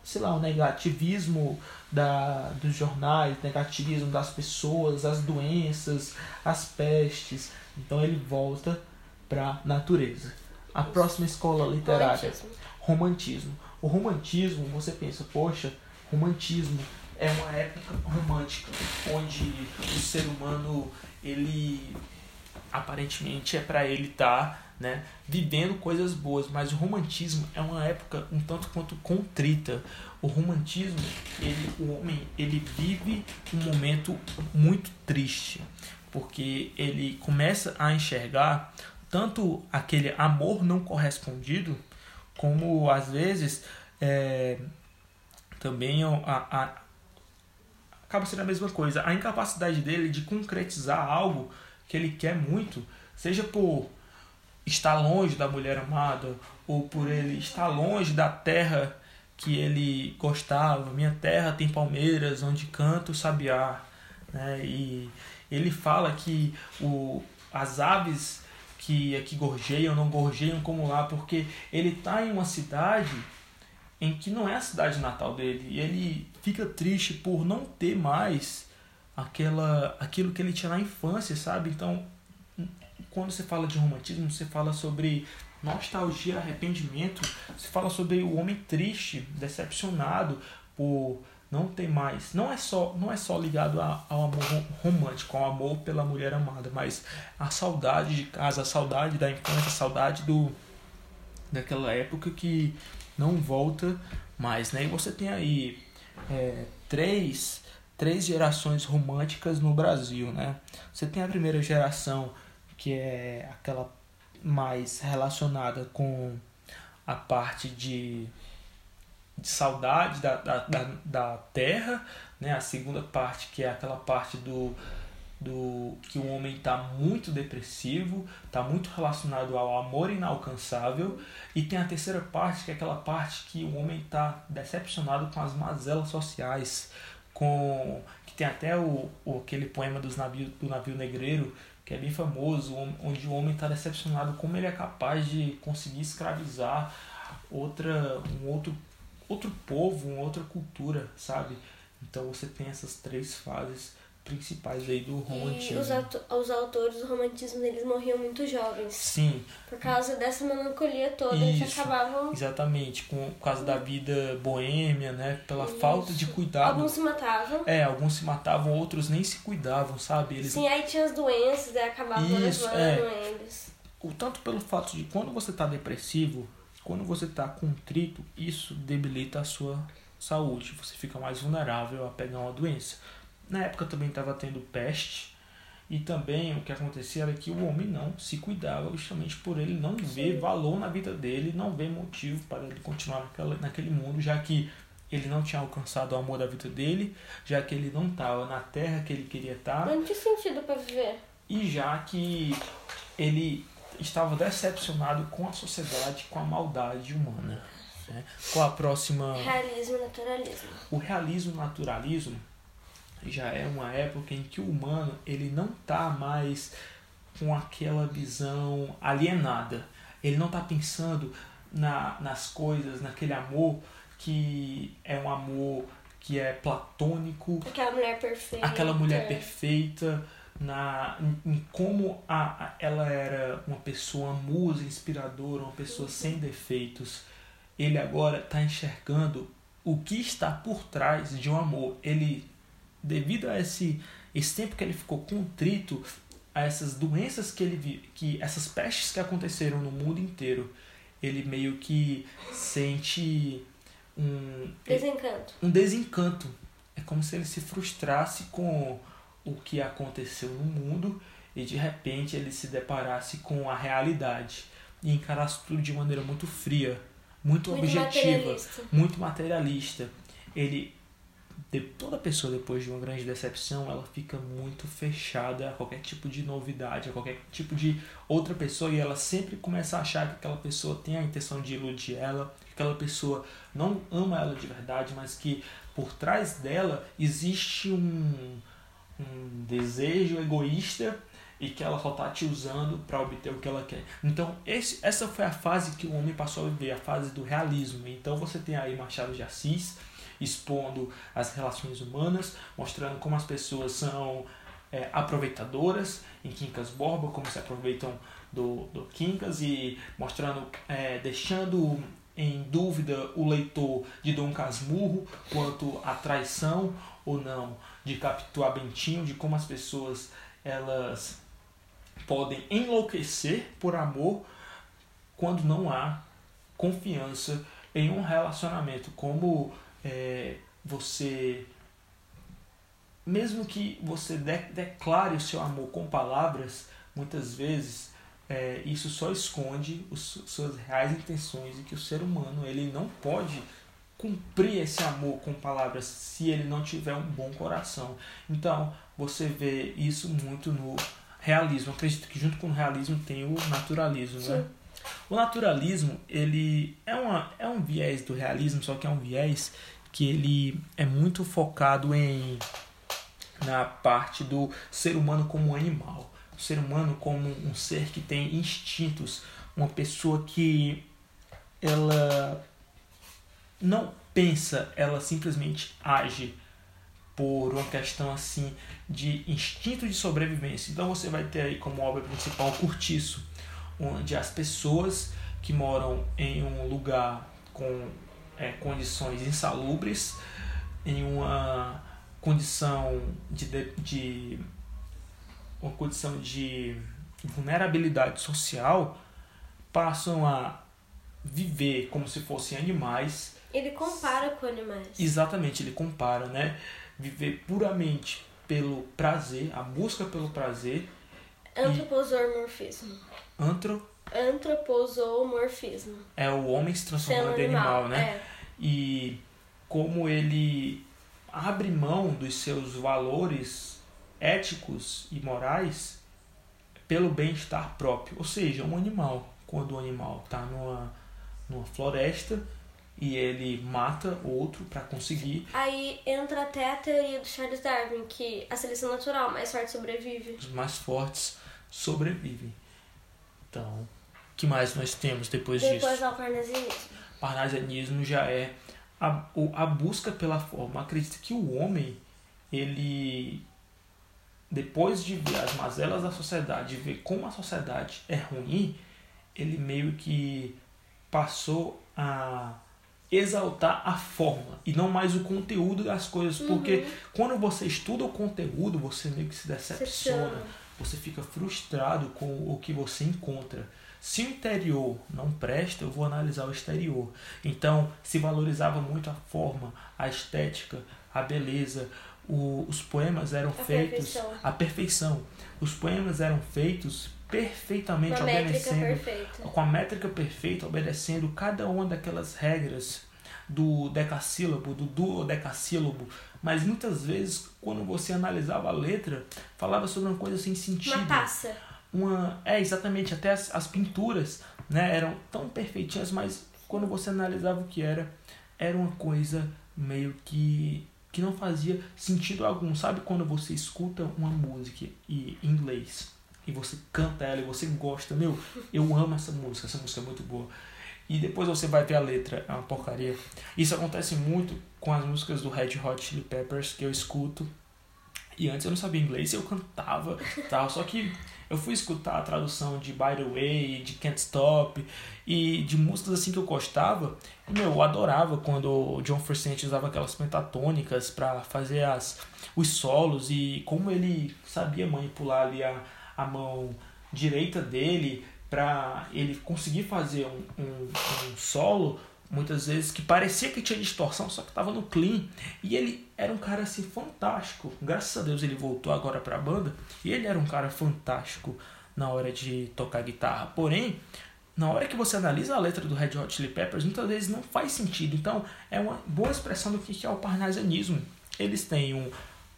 sei lá, o negativismo da, dos jornais, negativismo das pessoas, as doenças, as pestes. Então ele volta para a natureza. A próxima escola literária, romantismo. romantismo. O romantismo, você pensa, poxa, romantismo é uma época romântica onde o ser humano ele aparentemente é para ele estar tá né, vivendo coisas boas, mas o romantismo é uma época um tanto quanto contrita. O romantismo, ele, o homem, ele vive um momento muito triste, porque ele começa a enxergar tanto aquele amor não correspondido, como às vezes é, também a, a, acaba sendo a mesma coisa, a incapacidade dele de concretizar algo que ele quer muito, seja por estar longe da mulher amada ou por ele estar longe da terra que ele gostava. Minha terra tem palmeiras onde canta o sabiá. Né? E ele fala que o, as aves que aqui gorjeiam não gorjeiam como lá, porque ele está em uma cidade em que não é a cidade natal dele. E ele fica triste por não ter mais aquela aquilo que ele tinha na infância, sabe? Então, quando você fala de romantismo, você fala sobre nostalgia, arrependimento, você fala sobre o homem triste, decepcionado por não ter mais. Não é só, não é só ligado ao amor romântico, ao amor pela mulher amada, mas a saudade de casa, a saudade da infância, a saudade do daquela época que não volta mais, né? E você tem aí é, três, três gerações românticas no Brasil, né? Você tem a primeira geração que é aquela mais relacionada com a parte de, de saudade da, da, da, da terra, né? A segunda parte que é aquela parte do do que o homem está muito depressivo, está muito relacionado ao amor inalcançável, e tem a terceira parte, que é aquela parte que o homem está decepcionado com as mazelas sociais, com que tem até o, o aquele poema dos navio, do navio negreiro, que é bem famoso, onde o homem está decepcionado como ele é capaz de conseguir escravizar outra um outro outro povo, uma outra cultura, sabe? Então você tem essas três fases principais aí do romantismo. E os, os autores do romantismo, eles morriam muito jovens. Sim. Por causa dessa melancolia toda, Isso, eles acabavam... Exatamente, com, por causa da vida boêmia, né? Pela Isso. falta de cuidado. Alguns se matavam. É, alguns se matavam, outros nem se cuidavam, sabe? Eles... Sim, aí tinha as doenças, aí acabavam Isso, levando é. eles. O tanto pelo fato de quando você tá depressivo, quando você tá contrito, isso debilita a sua saúde. Você fica mais vulnerável a pegar uma doença. Na época também estava tendo peste. E também o que acontecia era que o homem não se cuidava justamente por ele não ver valor na vida dele, não ver motivo para ele continuar naquela, naquele mundo, já que ele não tinha alcançado o amor da vida dele, já que ele não estava na terra que ele queria estar. Não tinha sentido para viver. E já que ele estava decepcionado com a sociedade, com a maldade humana. Né? Qual a próxima. Realismo naturalismo. O realismo naturalismo já é uma época em que o humano ele não está mais com aquela visão alienada. Ele não está pensando na, nas coisas, naquele amor que é um amor que é platônico. Aquela mulher perfeita. Aquela mulher perfeita. Na, em, em como a, a, ela era uma pessoa musa, inspiradora, uma pessoa uhum. sem defeitos. Ele agora está enxergando o que está por trás de um amor. Ele devido a esse, esse tempo que ele ficou contrito, a essas doenças que ele viu, que essas pestes que aconteceram no mundo inteiro, ele meio que sente um desencanto. Um desencanto. É como se ele se frustrasse com o que aconteceu no mundo e de repente ele se deparasse com a realidade e encarasse tudo de maneira muito fria, muito, muito objetiva, materialista. muito materialista. Ele de, toda pessoa depois de uma grande decepção ela fica muito fechada a qualquer tipo de novidade, a qualquer tipo de outra pessoa e ela sempre começa a achar que aquela pessoa tem a intenção de iludir ela, que aquela pessoa não ama ela de verdade, mas que por trás dela existe um, um desejo egoísta e que ela só está te usando para obter o que ela quer. Então, esse, essa foi a fase que o homem passou a viver, a fase do realismo. Então, você tem aí Machado de Assis, expondo as relações humanas, mostrando como as pessoas são é, aproveitadoras em Quincas Borba, como se aproveitam do, do Quincas e mostrando, é, deixando em dúvida o leitor de Dom Casmurro quanto à traição ou não de Capitão Bentinho, de como as pessoas elas podem enlouquecer por amor quando não há confiança em um relacionamento, como é, você, mesmo que você de, declare o seu amor com palavras, muitas vezes é, isso só esconde os, suas reais intenções e que o ser humano ele não pode cumprir esse amor com palavras se ele não tiver um bom coração. Então você vê isso muito no realismo. Acredito que junto com o realismo tem o naturalismo, né? Sim. né? O naturalismo, ele é, uma, é um viés do realismo, só que é um viés que ele é muito focado em na parte do ser humano como animal, o ser humano como um ser que tem instintos, uma pessoa que ela não pensa, ela simplesmente age por uma questão assim de instinto de sobrevivência. Então você vai ter aí como obra principal o Curtiço, onde as pessoas que moram em um lugar com é, condições insalubres, em uma condição de, de, de uma condição de vulnerabilidade social, passam a viver como se fossem animais. Ele compara com animais. Exatamente, ele compara, né? Viver puramente pelo prazer, a busca pelo prazer. Antroposomorfismo. Antro Antroposomorfismo. É o homem se transformando em animal, né? É. E como ele abre mão dos seus valores éticos e morais pelo bem-estar próprio. Ou seja, um animal, quando o animal está numa, numa floresta e ele mata outro para conseguir. Aí entra até a teoria do Charles Darwin, que a seleção natural, mais forte sobrevive. Os mais fortes sobrevivem. Então, que mais nós temos depois, depois disso? Depois o parnasianismo. Parnasianismo já é a, a busca pela forma. Acredita que o homem, ele, depois de ver as mazelas da sociedade, ver como a sociedade é ruim, ele meio que passou a exaltar a forma e não mais o conteúdo das coisas, uhum. porque quando você estuda o conteúdo, você meio que se decepciona, você fica frustrado com o que você encontra. Se o interior não presta, eu vou analisar o exterior. Então, se valorizava muito a forma, a estética, a beleza. O, os poemas eram a feitos. Perfeição. A perfeição. Os poemas eram feitos perfeitamente uma obedecendo. Com a métrica perfeita, obedecendo cada uma daquelas regras do decassílabo, do duodecassílabo, mas muitas vezes, quando você analisava a letra, falava sobre uma coisa sem sentido. Uma taça uma é exatamente até as, as pinturas né eram tão perfeitinhas mas quando você analisava o que era era uma coisa meio que que não fazia sentido algum sabe quando você escuta uma música e, em inglês e você canta ela e você gosta meu eu amo essa música essa música é muito boa e depois você vai ver a letra é uma porcaria isso acontece muito com as músicas do Red Hot Chili Peppers que eu escuto e antes eu não sabia inglês, eu cantava tal. Só que eu fui escutar a tradução de By the Way, de Can't Stop e de músicas assim que eu gostava. E, meu, eu adorava quando o John Frusciante usava aquelas pentatônicas para fazer as, os solos e como ele sabia manipular ali a, a mão direita dele para ele conseguir fazer um, um, um solo muitas vezes que parecia que tinha distorção, só que estava no clean. E ele era um cara assim fantástico. Graças a Deus ele voltou agora para a banda e ele era um cara fantástico na hora de tocar guitarra. Porém, na hora que você analisa a letra do Red Hot Chili Peppers, muitas vezes não faz sentido. Então, é uma boa expressão do que é o parnasianismo. Eles têm um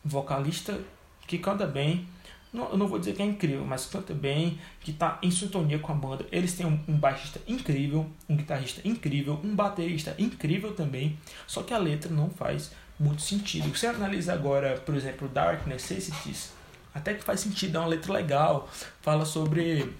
vocalista que canta bem, não, eu não vou dizer que é incrível, mas canta bem, que está em sintonia com a banda. Eles têm um, um, baixista incrível, um guitarrista incrível, um baterista incrível também, só que a letra não faz muito sentido. Você analisa agora, por exemplo, Dark Necessities, até que faz sentido, é uma letra legal, fala sobre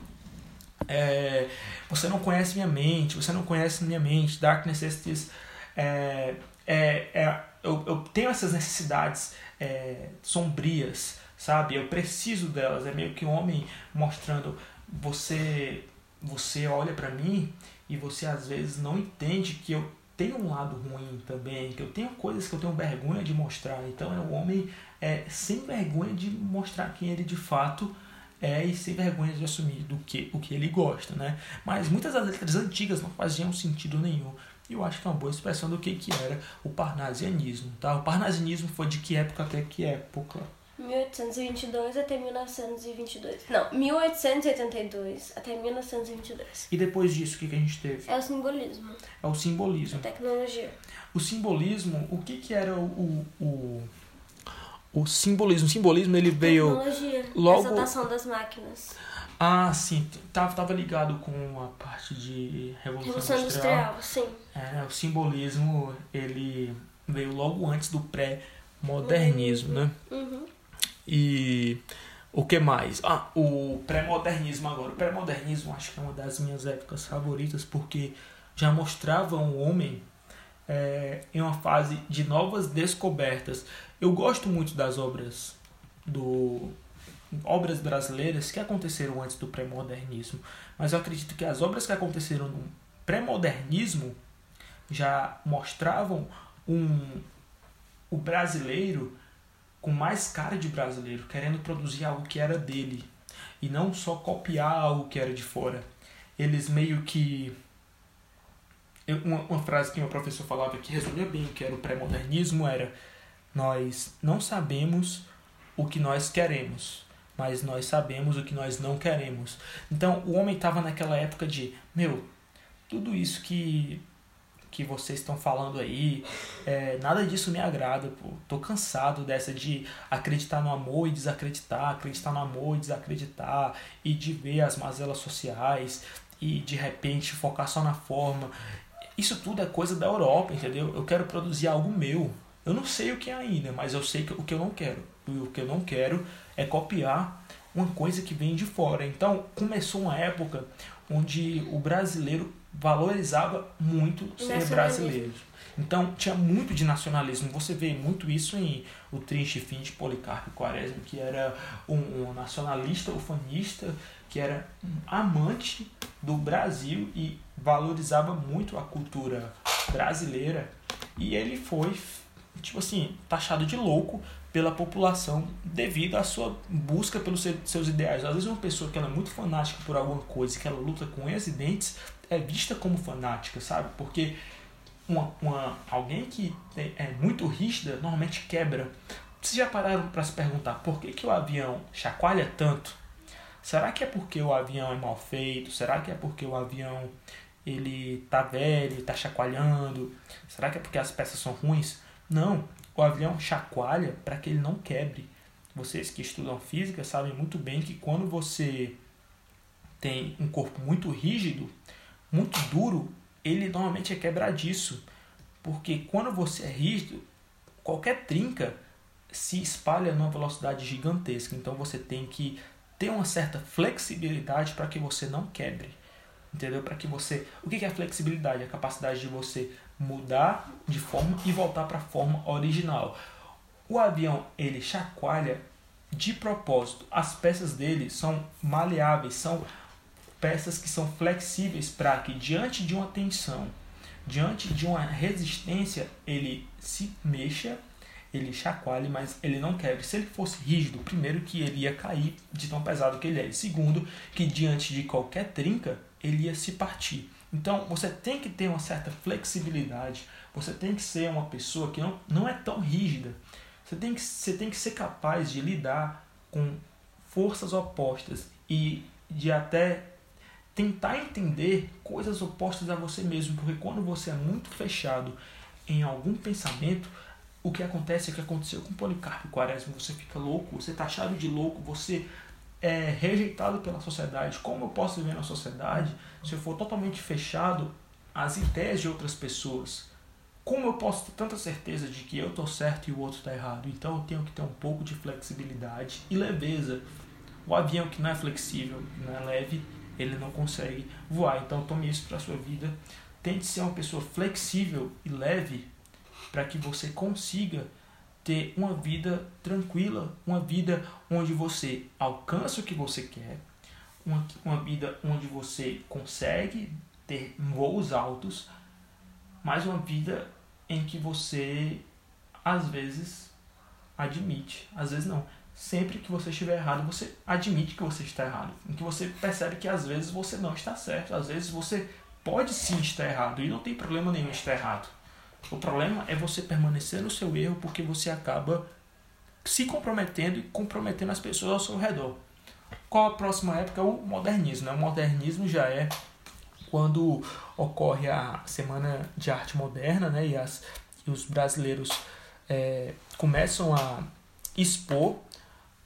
é, você não conhece minha mente, você não conhece minha mente, Dark Necessities é, é, é eu, eu tenho essas necessidades é, sombrias, sabe? Eu preciso delas. É meio que um homem mostrando você você olha para mim e você às vezes não entende que eu tenho um lado ruim também, que eu tenho coisas que eu tenho vergonha de mostrar. Então é um homem é, sem vergonha de mostrar quem ele de fato é e sem vergonha de assumir do que o que ele gosta, né? Mas muitas das letras antigas não faziam sentido nenhum. E eu acho que é uma boa expressão do que, que era o parnasianismo, tá? O parnasianismo foi de que época até que época? 1822 até 1922. Não, 1882 até 1922. E depois disso, o que, que a gente teve? É o simbolismo. É o simbolismo. A tecnologia. O simbolismo, o que, que era o, o, o simbolismo? O simbolismo ele veio. Tecnologia. Logo... Exaltação das máquinas. Ah, sim. Tava, tava ligado com a parte de Revolução, Revolução Industrial. Industrial. sim. É, o simbolismo ele veio logo antes do pré-modernismo, né? Uhum. E o que mais? Ah, o pré-modernismo agora. O pré-modernismo acho que é uma das minhas épocas favoritas porque já mostrava um homem é, em uma fase de novas descobertas. Eu gosto muito das obras do obras brasileiras que aconteceram antes do pré-modernismo, mas eu acredito que as obras que aconteceram no pré-modernismo já mostravam um o brasileiro com mais cara de brasileiro, querendo produzir algo que era dele e não só copiar algo que era de fora. Eles meio que uma, uma frase que meu professor falava que resumia bem que era o pré-modernismo era nós não sabemos o que nós queremos, mas nós sabemos o que nós não queremos. Então o homem estava naquela época de, meu, tudo isso que que vocês estão falando aí, é, nada disso me agrada, pô. Tô cansado dessa de acreditar no amor e desacreditar, acreditar no amor e desacreditar, e de ver as mazelas sociais, e de repente focar só na forma. Isso tudo é coisa da Europa, entendeu? Eu quero produzir algo meu. Eu não sei o que é ainda, mas eu sei o que eu não quero. E o que eu não quero é copiar uma coisa que vem de fora. Então começou uma época onde o brasileiro valorizava muito ser brasileiro. Então tinha muito de nacionalismo. Você vê muito isso em O Triste Fim de Policarpo Quaresma, que era um, um nacionalista ufanista, que era um amante do Brasil e valorizava muito a cultura brasileira. E ele foi, tipo assim, taxado de louco pela população devido à sua busca pelos seus ideais. Às vezes uma pessoa que ela é muito fanática por alguma coisa, que ela luta com unhas e dentes, é vista como fanática, sabe? Porque uma, uma, alguém que é muito rígida normalmente quebra. Vocês já pararam para se perguntar por que, que o avião chacoalha tanto? Será que é porque o avião é mal feito? Será que é porque o avião ele tá velho, tá chacoalhando? Será que é porque as peças são ruins? Não, o avião chacoalha para que ele não quebre. Vocês que estudam física sabem muito bem que quando você tem um corpo muito rígido, muito duro, ele normalmente é quebradiço. Porque quando você é rígido, qualquer trinca se espalha numa velocidade gigantesca. Então você tem que ter uma certa flexibilidade para que você não quebre. Entendeu? Para que você. O que é flexibilidade? A capacidade de você mudar de forma e voltar para a forma original. O avião ele chacoalha de propósito. As peças dele são maleáveis, são peças que são flexíveis para que diante de uma tensão, diante de uma resistência, ele se mexa, ele chacoalhe, mas ele não quebre. Se ele fosse rígido, primeiro que ele ia cair de tão pesado que ele é, segundo que diante de qualquer trinca, ele ia se partir. Então você tem que ter uma certa flexibilidade, você tem que ser uma pessoa que não, não é tão rígida. Você tem, que, você tem que ser capaz de lidar com forças opostas e de até tentar entender coisas opostas a você mesmo, porque quando você é muito fechado em algum pensamento, o que acontece é que aconteceu com Policarpo Quaresma, você fica louco, você está achado de louco, você é rejeitado pela sociedade. Como eu posso viver na sociedade se eu for totalmente fechado às ideias de outras pessoas? Como eu posso ter tanta certeza de que eu estou certo e o outro está errado? Então eu tenho que ter um pouco de flexibilidade e leveza. O avião que não é flexível, não é leve, ele não consegue voar. Então tome isso para sua vida. Tente ser uma pessoa flexível e leve para que você consiga ter uma vida tranquila, uma vida onde você alcança o que você quer, uma, uma vida onde você consegue ter voos altos, mas uma vida em que você às vezes admite, às vezes não. Sempre que você estiver errado, você admite que você está errado. Em que você percebe que às vezes você não está certo, às vezes você pode sim estar errado e não tem problema nenhum estar errado. O problema é você permanecer no seu erro porque você acaba se comprometendo e comprometendo as pessoas ao seu redor. Qual a próxima época? O modernismo. Né? O modernismo já é quando ocorre a Semana de Arte Moderna né? e, as, e os brasileiros é, começam a expor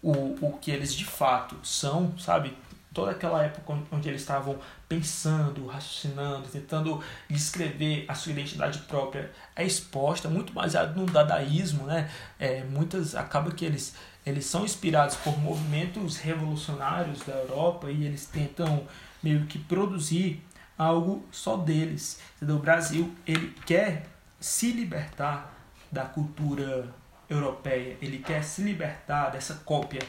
o, o que eles de fato são, sabe? Toda aquela época onde eles estavam pensando, raciocinando, tentando descrever a sua identidade própria, é exposta, muito baseado no dadaísmo, né? É, muitas acaba que eles eles são inspirados por movimentos revolucionários da Europa e eles tentam meio que produzir algo só deles. O Brasil ele quer se libertar da cultura europeia, ele quer se libertar dessa cópia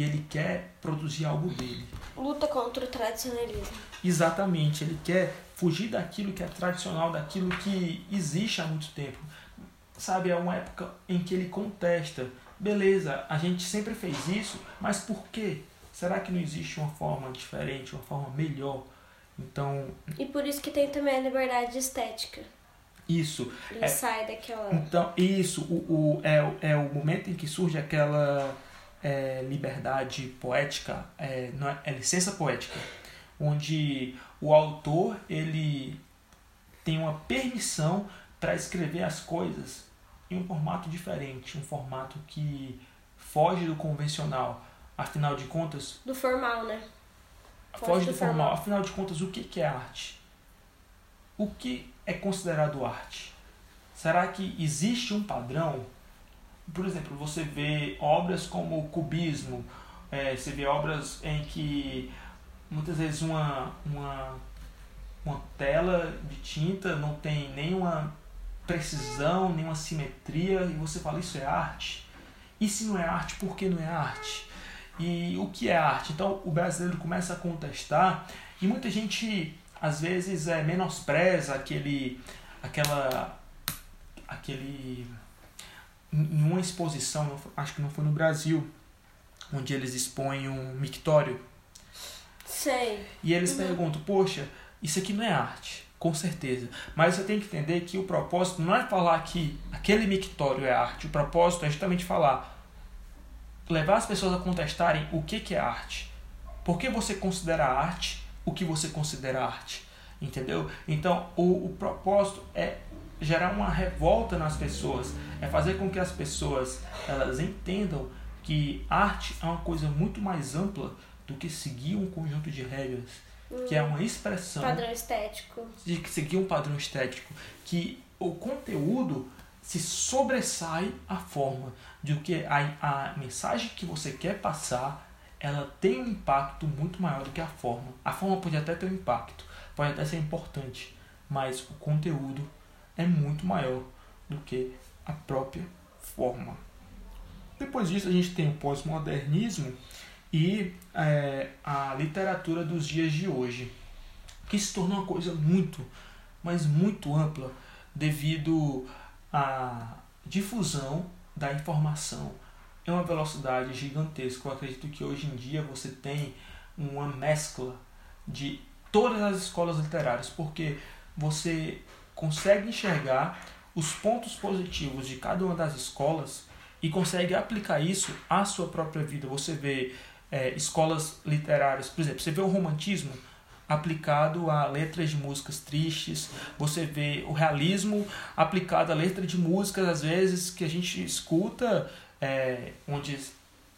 e ele quer produzir algo dele. Luta contra o tradicionalismo. Exatamente, ele quer fugir daquilo que é tradicional, daquilo que existe há muito tempo. Sabe, é uma época em que ele contesta. Beleza, a gente sempre fez isso, mas por quê? Será que não existe uma forma diferente, uma forma melhor? Então. E por isso que tem também a liberdade estética. Isso. Ele é, sai daquela. Então, isso, o, o, é, é o momento em que surge aquela é, liberdade poética, é, não é, é licença poética, onde o autor ele tem uma permissão para escrever as coisas em um formato diferente, um formato que foge do convencional. Afinal de contas. Do formal, né? Foge, foge do, do formal. formal. Afinal de contas, o que é arte? O que é considerado arte? Será que existe um padrão? Por exemplo, você vê obras como o cubismo, é, você vê obras em que muitas vezes uma, uma, uma tela de tinta não tem nenhuma precisão, nenhuma simetria, e você fala isso é arte. E se não é arte, por que não é arte? E o que é arte? Então o brasileiro começa a contestar e muita gente às vezes é, menospreza aquele, aquela, aquele, em uma exposição, acho que não foi no Brasil, onde eles expõem um mictório. Sei. E eles uhum. perguntam, poxa, isso aqui não é arte, com certeza. Mas você tem que entender que o propósito não é falar que aquele mictório é arte, o propósito é justamente falar, levar as pessoas a contestarem o que, que é arte. Por que você considera arte o que você considera arte, entendeu? Então, o, o propósito é gerar uma revolta nas pessoas, é fazer com que as pessoas elas entendam que arte é uma coisa muito mais ampla do que seguir um conjunto de regras, hum, que é uma expressão padrão estético, de seguir um padrão estético, que o conteúdo se sobressai a forma de que a, a mensagem que você quer passar ela tem um impacto muito maior do que a forma. A forma pode até ter um impacto, pode até ser importante, mas o conteúdo é muito maior do que a própria forma. Depois disso, a gente tem o pós-modernismo e é, a literatura dos dias de hoje, que se tornou uma coisa muito, mas muito ampla devido à difusão da informação é uma velocidade gigantesca. Eu acredito que hoje em dia você tem uma mescla de todas as escolas literárias, porque você consegue enxergar os pontos positivos de cada uma das escolas e consegue aplicar isso à sua própria vida. Você vê é, escolas literárias, por exemplo, você vê o romantismo aplicado a letras de músicas tristes, você vê o realismo aplicado a letra de músicas, às vezes, que a gente escuta é, onde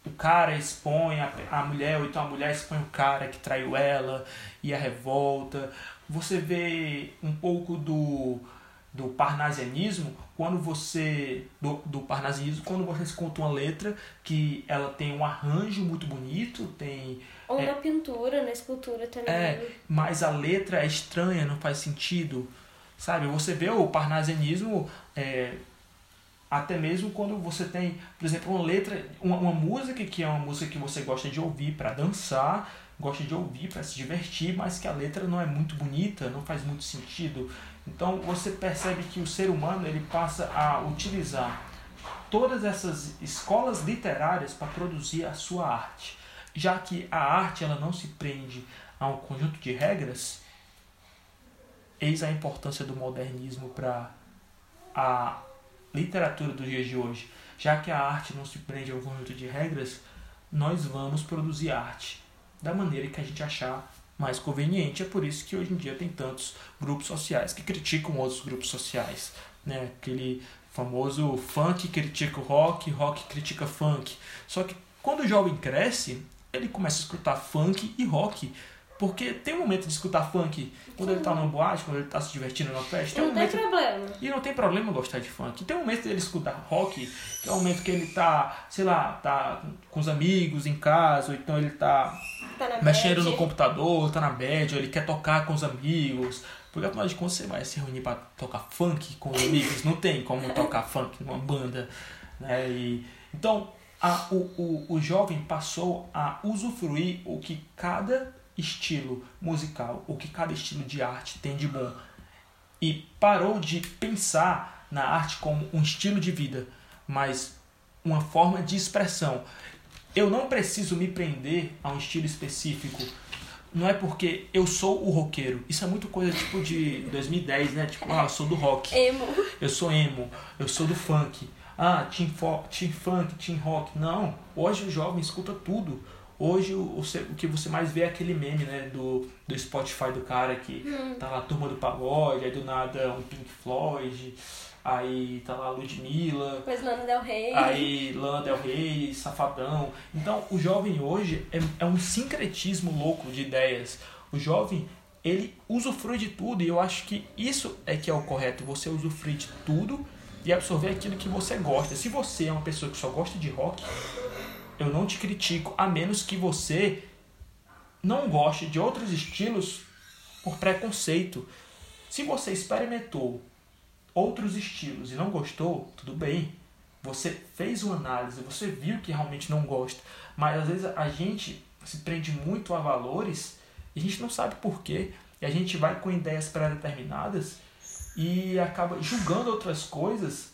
o cara expõe a, a mulher, ou então a mulher expõe o cara que traiu ela e a revolta. Você vê um pouco do, do parnasianismo quando você do, do parnasianismo quando você conta uma letra que ela tem um arranjo muito bonito tem ou é, na pintura na escultura também. É mas a letra é estranha não faz sentido sabe? Você vê o parnasianismo é, até mesmo quando você tem, por exemplo, uma letra, uma, uma música que é uma música que você gosta de ouvir para dançar, gosta de ouvir para se divertir, mas que a letra não é muito bonita, não faz muito sentido. Então você percebe que o ser humano ele passa a utilizar todas essas escolas literárias para produzir a sua arte, já que a arte ela não se prende a um conjunto de regras. Eis a importância do modernismo para a literatura dos dias de hoje. Já que a arte não se prende a um conjunto de regras, nós vamos produzir arte da maneira que a gente achar mais conveniente. É por isso que hoje em dia tem tantos grupos sociais que criticam outros grupos sociais. Né? Aquele famoso funk critica o rock, rock critica funk. Só que quando o jovem cresce, ele começa a escutar funk e rock Porque tem um momento de escutar funk quando ele tá numa boate, quando ele tá se divertindo numa festa. Tem um não momento... tem problema. E não tem problema gostar de funk. Tem um momento dele escutar rock, que é um momento que ele tá, sei lá, tá com os amigos em casa, ou então ele tá, tá mexendo bad. no computador, tá na ou ele quer tocar com os amigos. Porque afinal de contas você vai se reunir pra tocar funk com os amigos. Não tem como tocar funk numa banda. Né? E, então, a, o, o, o jovem passou a usufruir o que cada estilo musical, o que cada estilo de arte tem de bom. E parou de pensar na arte como um estilo de vida, mas uma forma de expressão. Eu não preciso me prender a um estilo específico. Não é porque eu sou o roqueiro. Isso é muito coisa tipo de 2010, né? Tipo, ah, eu sou do rock. Emo. Eu sou emo. Eu sou do funk. Ah, team, fo team funk, team rock. Não. Hoje o jovem escuta tudo. Hoje o, o, que você mais vê é aquele meme, né? Do, do Spotify do cara que Hum. tá lá a turma do pagode, aí do nada um Pink Floyd, aí tá lá Ludmilla, Depois Lana Del Rey. aí Lana Del Rey, Safadão. Então o jovem hoje é, é um sincretismo louco de ideias. O jovem, ele usufrui de tudo e eu acho que isso é que é o correto, você usufruir de tudo e absorver aquilo que você gosta. Se você é uma pessoa que só gosta de rock, eu não te critico, a menos que você não goste de outros estilos por preconceito. Se você experimentou outros estilos e não gostou, tudo bem. Você fez uma análise, você viu que realmente não gosta. Mas às vezes a gente se prende muito a valores e a gente não sabe porquê. E a gente vai com ideias pré-determinadas e acaba julgando outras coisas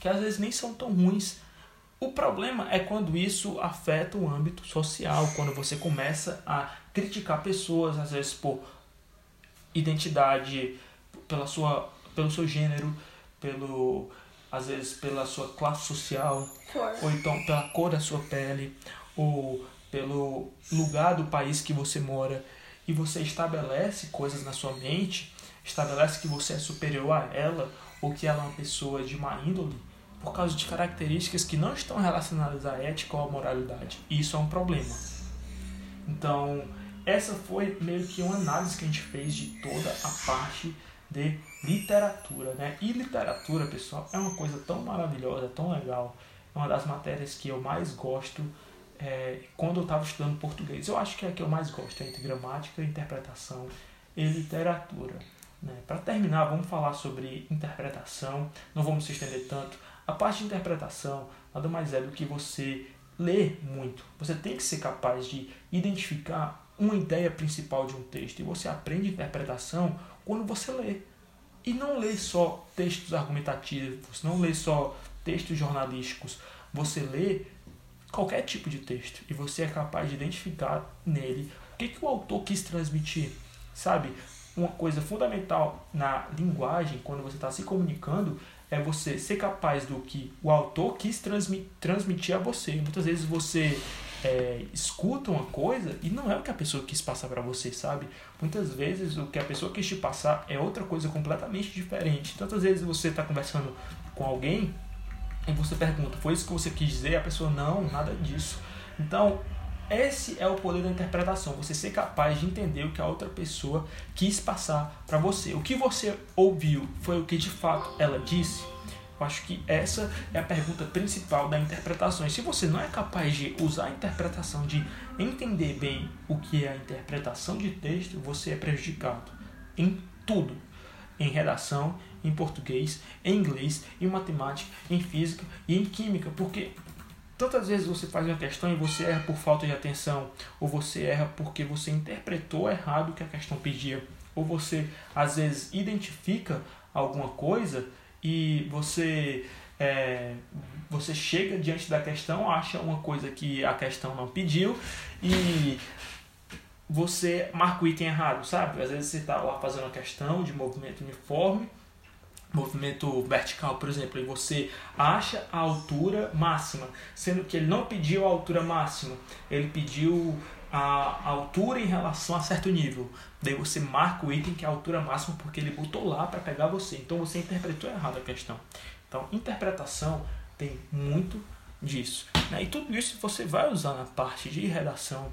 que às vezes nem são tão ruins. O problema é quando isso afeta o âmbito social, quando você começa a criticar pessoas, às vezes por identidade, pela sua, pelo seu gênero, pelo às vezes pela sua classe social, Cor. ou então pela cor da sua pele, ou pelo lugar do país que você mora, e você estabelece coisas na sua mente, estabelece que você é superior a ela, ou que ela é uma pessoa de má índole, por causa de características que não estão relacionadas à ética ou à moralidade. E isso é um problema. Então, essa foi meio que uma análise que a gente fez de toda a parte de literatura, né? E literatura, pessoal, é uma coisa tão maravilhosa, tão legal. É uma das matérias que eu mais gosto é, quando eu estava estudando português. Eu acho que é a que eu mais gosto, é entre gramática, interpretação e literatura. Né? Para terminar, vamos falar sobre interpretação. Não vamos se estender tanto. A parte de interpretação nada mais é do que você ler muito. Você tem que ser capaz de identificar uma ideia principal de um texto. E você aprende interpretação quando você lê. E não lê só textos argumentativos, não lê só textos jornalísticos. Você lê qualquer tipo de texto e você é capaz de identificar nele o que, que o autor quis transmitir. Sabe? Uma coisa fundamental na linguagem, quando você está se comunicando, é você ser capaz do que o autor quis transmi transmitir a você. Muitas vezes você é, escuta uma coisa e não é o que a pessoa quis passar para você, sabe? Muitas vezes o que a pessoa quis te passar é outra coisa completamente diferente. Tantas vezes você está conversando com alguém e você pergunta, foi isso que você quis dizer? A pessoa, não, nada disso. Então, esse é o poder da interpretação, você ser capaz de entender o que a outra pessoa quis passar para você. O que você ouviu foi o que de fato ela disse? Eu acho que essa é a pergunta principal da interpretação. E se você não é capaz de usar a interpretação, de entender bem o que é a interpretação de texto, você é prejudicado em tudo. Em redação, em português, em inglês, em matemática, em física e em química. Porque tantas vezes você faz uma questão e você erra por falta de atenção, ou você erra porque você interpretou errado o que a questão pedia, ou você às vezes identifica alguma coisa e você é, você chega diante da questão, acha uma coisa que a questão não pediu e você marca o item errado, sabe? Às vezes você está lá fazendo uma questão de movimento uniforme, movimento vertical, por exemplo, e você acha a altura máxima, sendo que ele não pediu a altura máxima, ele pediu a altura em relação a certo nível. Daí você marca o item que é a altura máxima porque ele botou lá para pegar você. Então você interpretou errado a questão. Então, interpretação tem muito disso. Né? E tudo isso você vai usar na parte de redação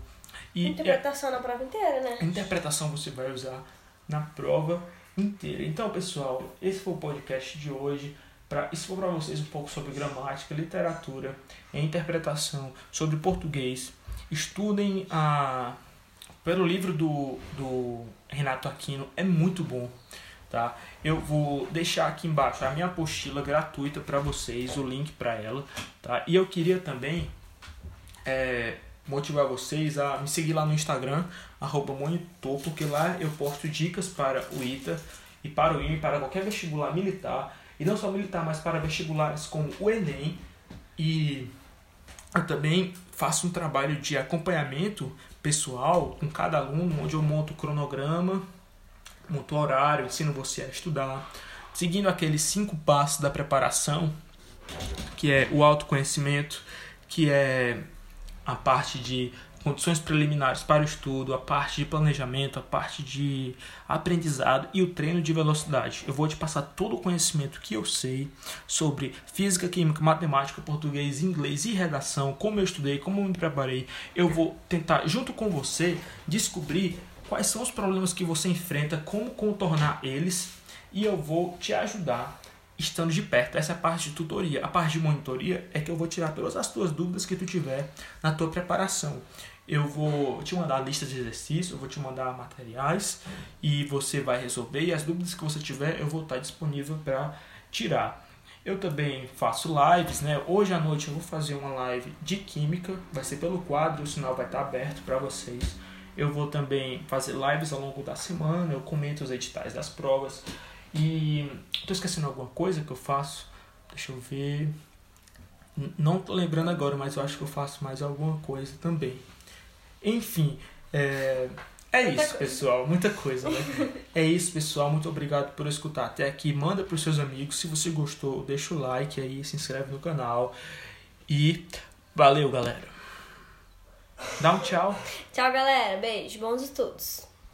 E Interpretação é... na prova inteira, né? Interpretação você vai usar na prova inteira. Então, pessoal, esse foi o podcast de hoje. Pra, expor para vocês um pouco sobre gramática, literatura e interpretação, sobre português. Estudem a, pelo livro do, do Renato Aquino, é muito bom. Tá? Eu vou deixar aqui embaixo a minha apostila gratuita para vocês, o link para ela. Tá? E eu queria também é, motivar vocês a me seguir lá no Instagram, arroba monitor, porque lá eu posto dicas para o ITA e para o IME, para qualquer vestibular militar, e não só militar, mas para vestibulares como o Enem. E eu também faço um trabalho de acompanhamento pessoal com cada aluno, onde eu monto o cronograma, monto o horário, ensino você a estudar, seguindo aqueles cinco passos da preparação, que é o autoconhecimento, que é a parte de condições preliminares para o estudo, a parte de planejamento, a parte de aprendizado e o treino de velocidade. Eu vou te passar todo o conhecimento que eu sei sobre física, química, matemática, português, inglês e redação, como eu estudei, como eu me preparei. Eu vou tentar, junto com você, descobrir quais são os problemas que você enfrenta, como contornar eles e eu vou te ajudar estando de perto. Essa é a parte de tutoria. A parte de monitoria é que eu vou tirar todas as tuas dúvidas que tu tiver na tua preparação. Eu vou te mandar listas de exercícios, eu vou te mandar materiais e você vai resolver. E as dúvidas que você tiver, eu vou estar disponível para tirar. Eu também faço lives, né? Hoje à noite eu vou fazer uma live de química, vai ser pelo quadro, o sinal vai estar aberto para vocês. Eu vou também fazer lives ao longo da semana, eu comento os editais das provas. E tô esquecendo alguma coisa que eu faço? Deixa eu ver. Não tô lembrando agora, mas eu acho que eu faço mais alguma coisa também. Enfim, é, é isso, coisa. pessoal. Muita coisa, né? é isso, pessoal. Muito obrigado por escutar até aqui. Manda para os seus amigos. Se você gostou, deixa o like aí, se inscreve no canal. E valeu, galera. Dá um tchau. Tchau, galera. Beijo. Bons estudos.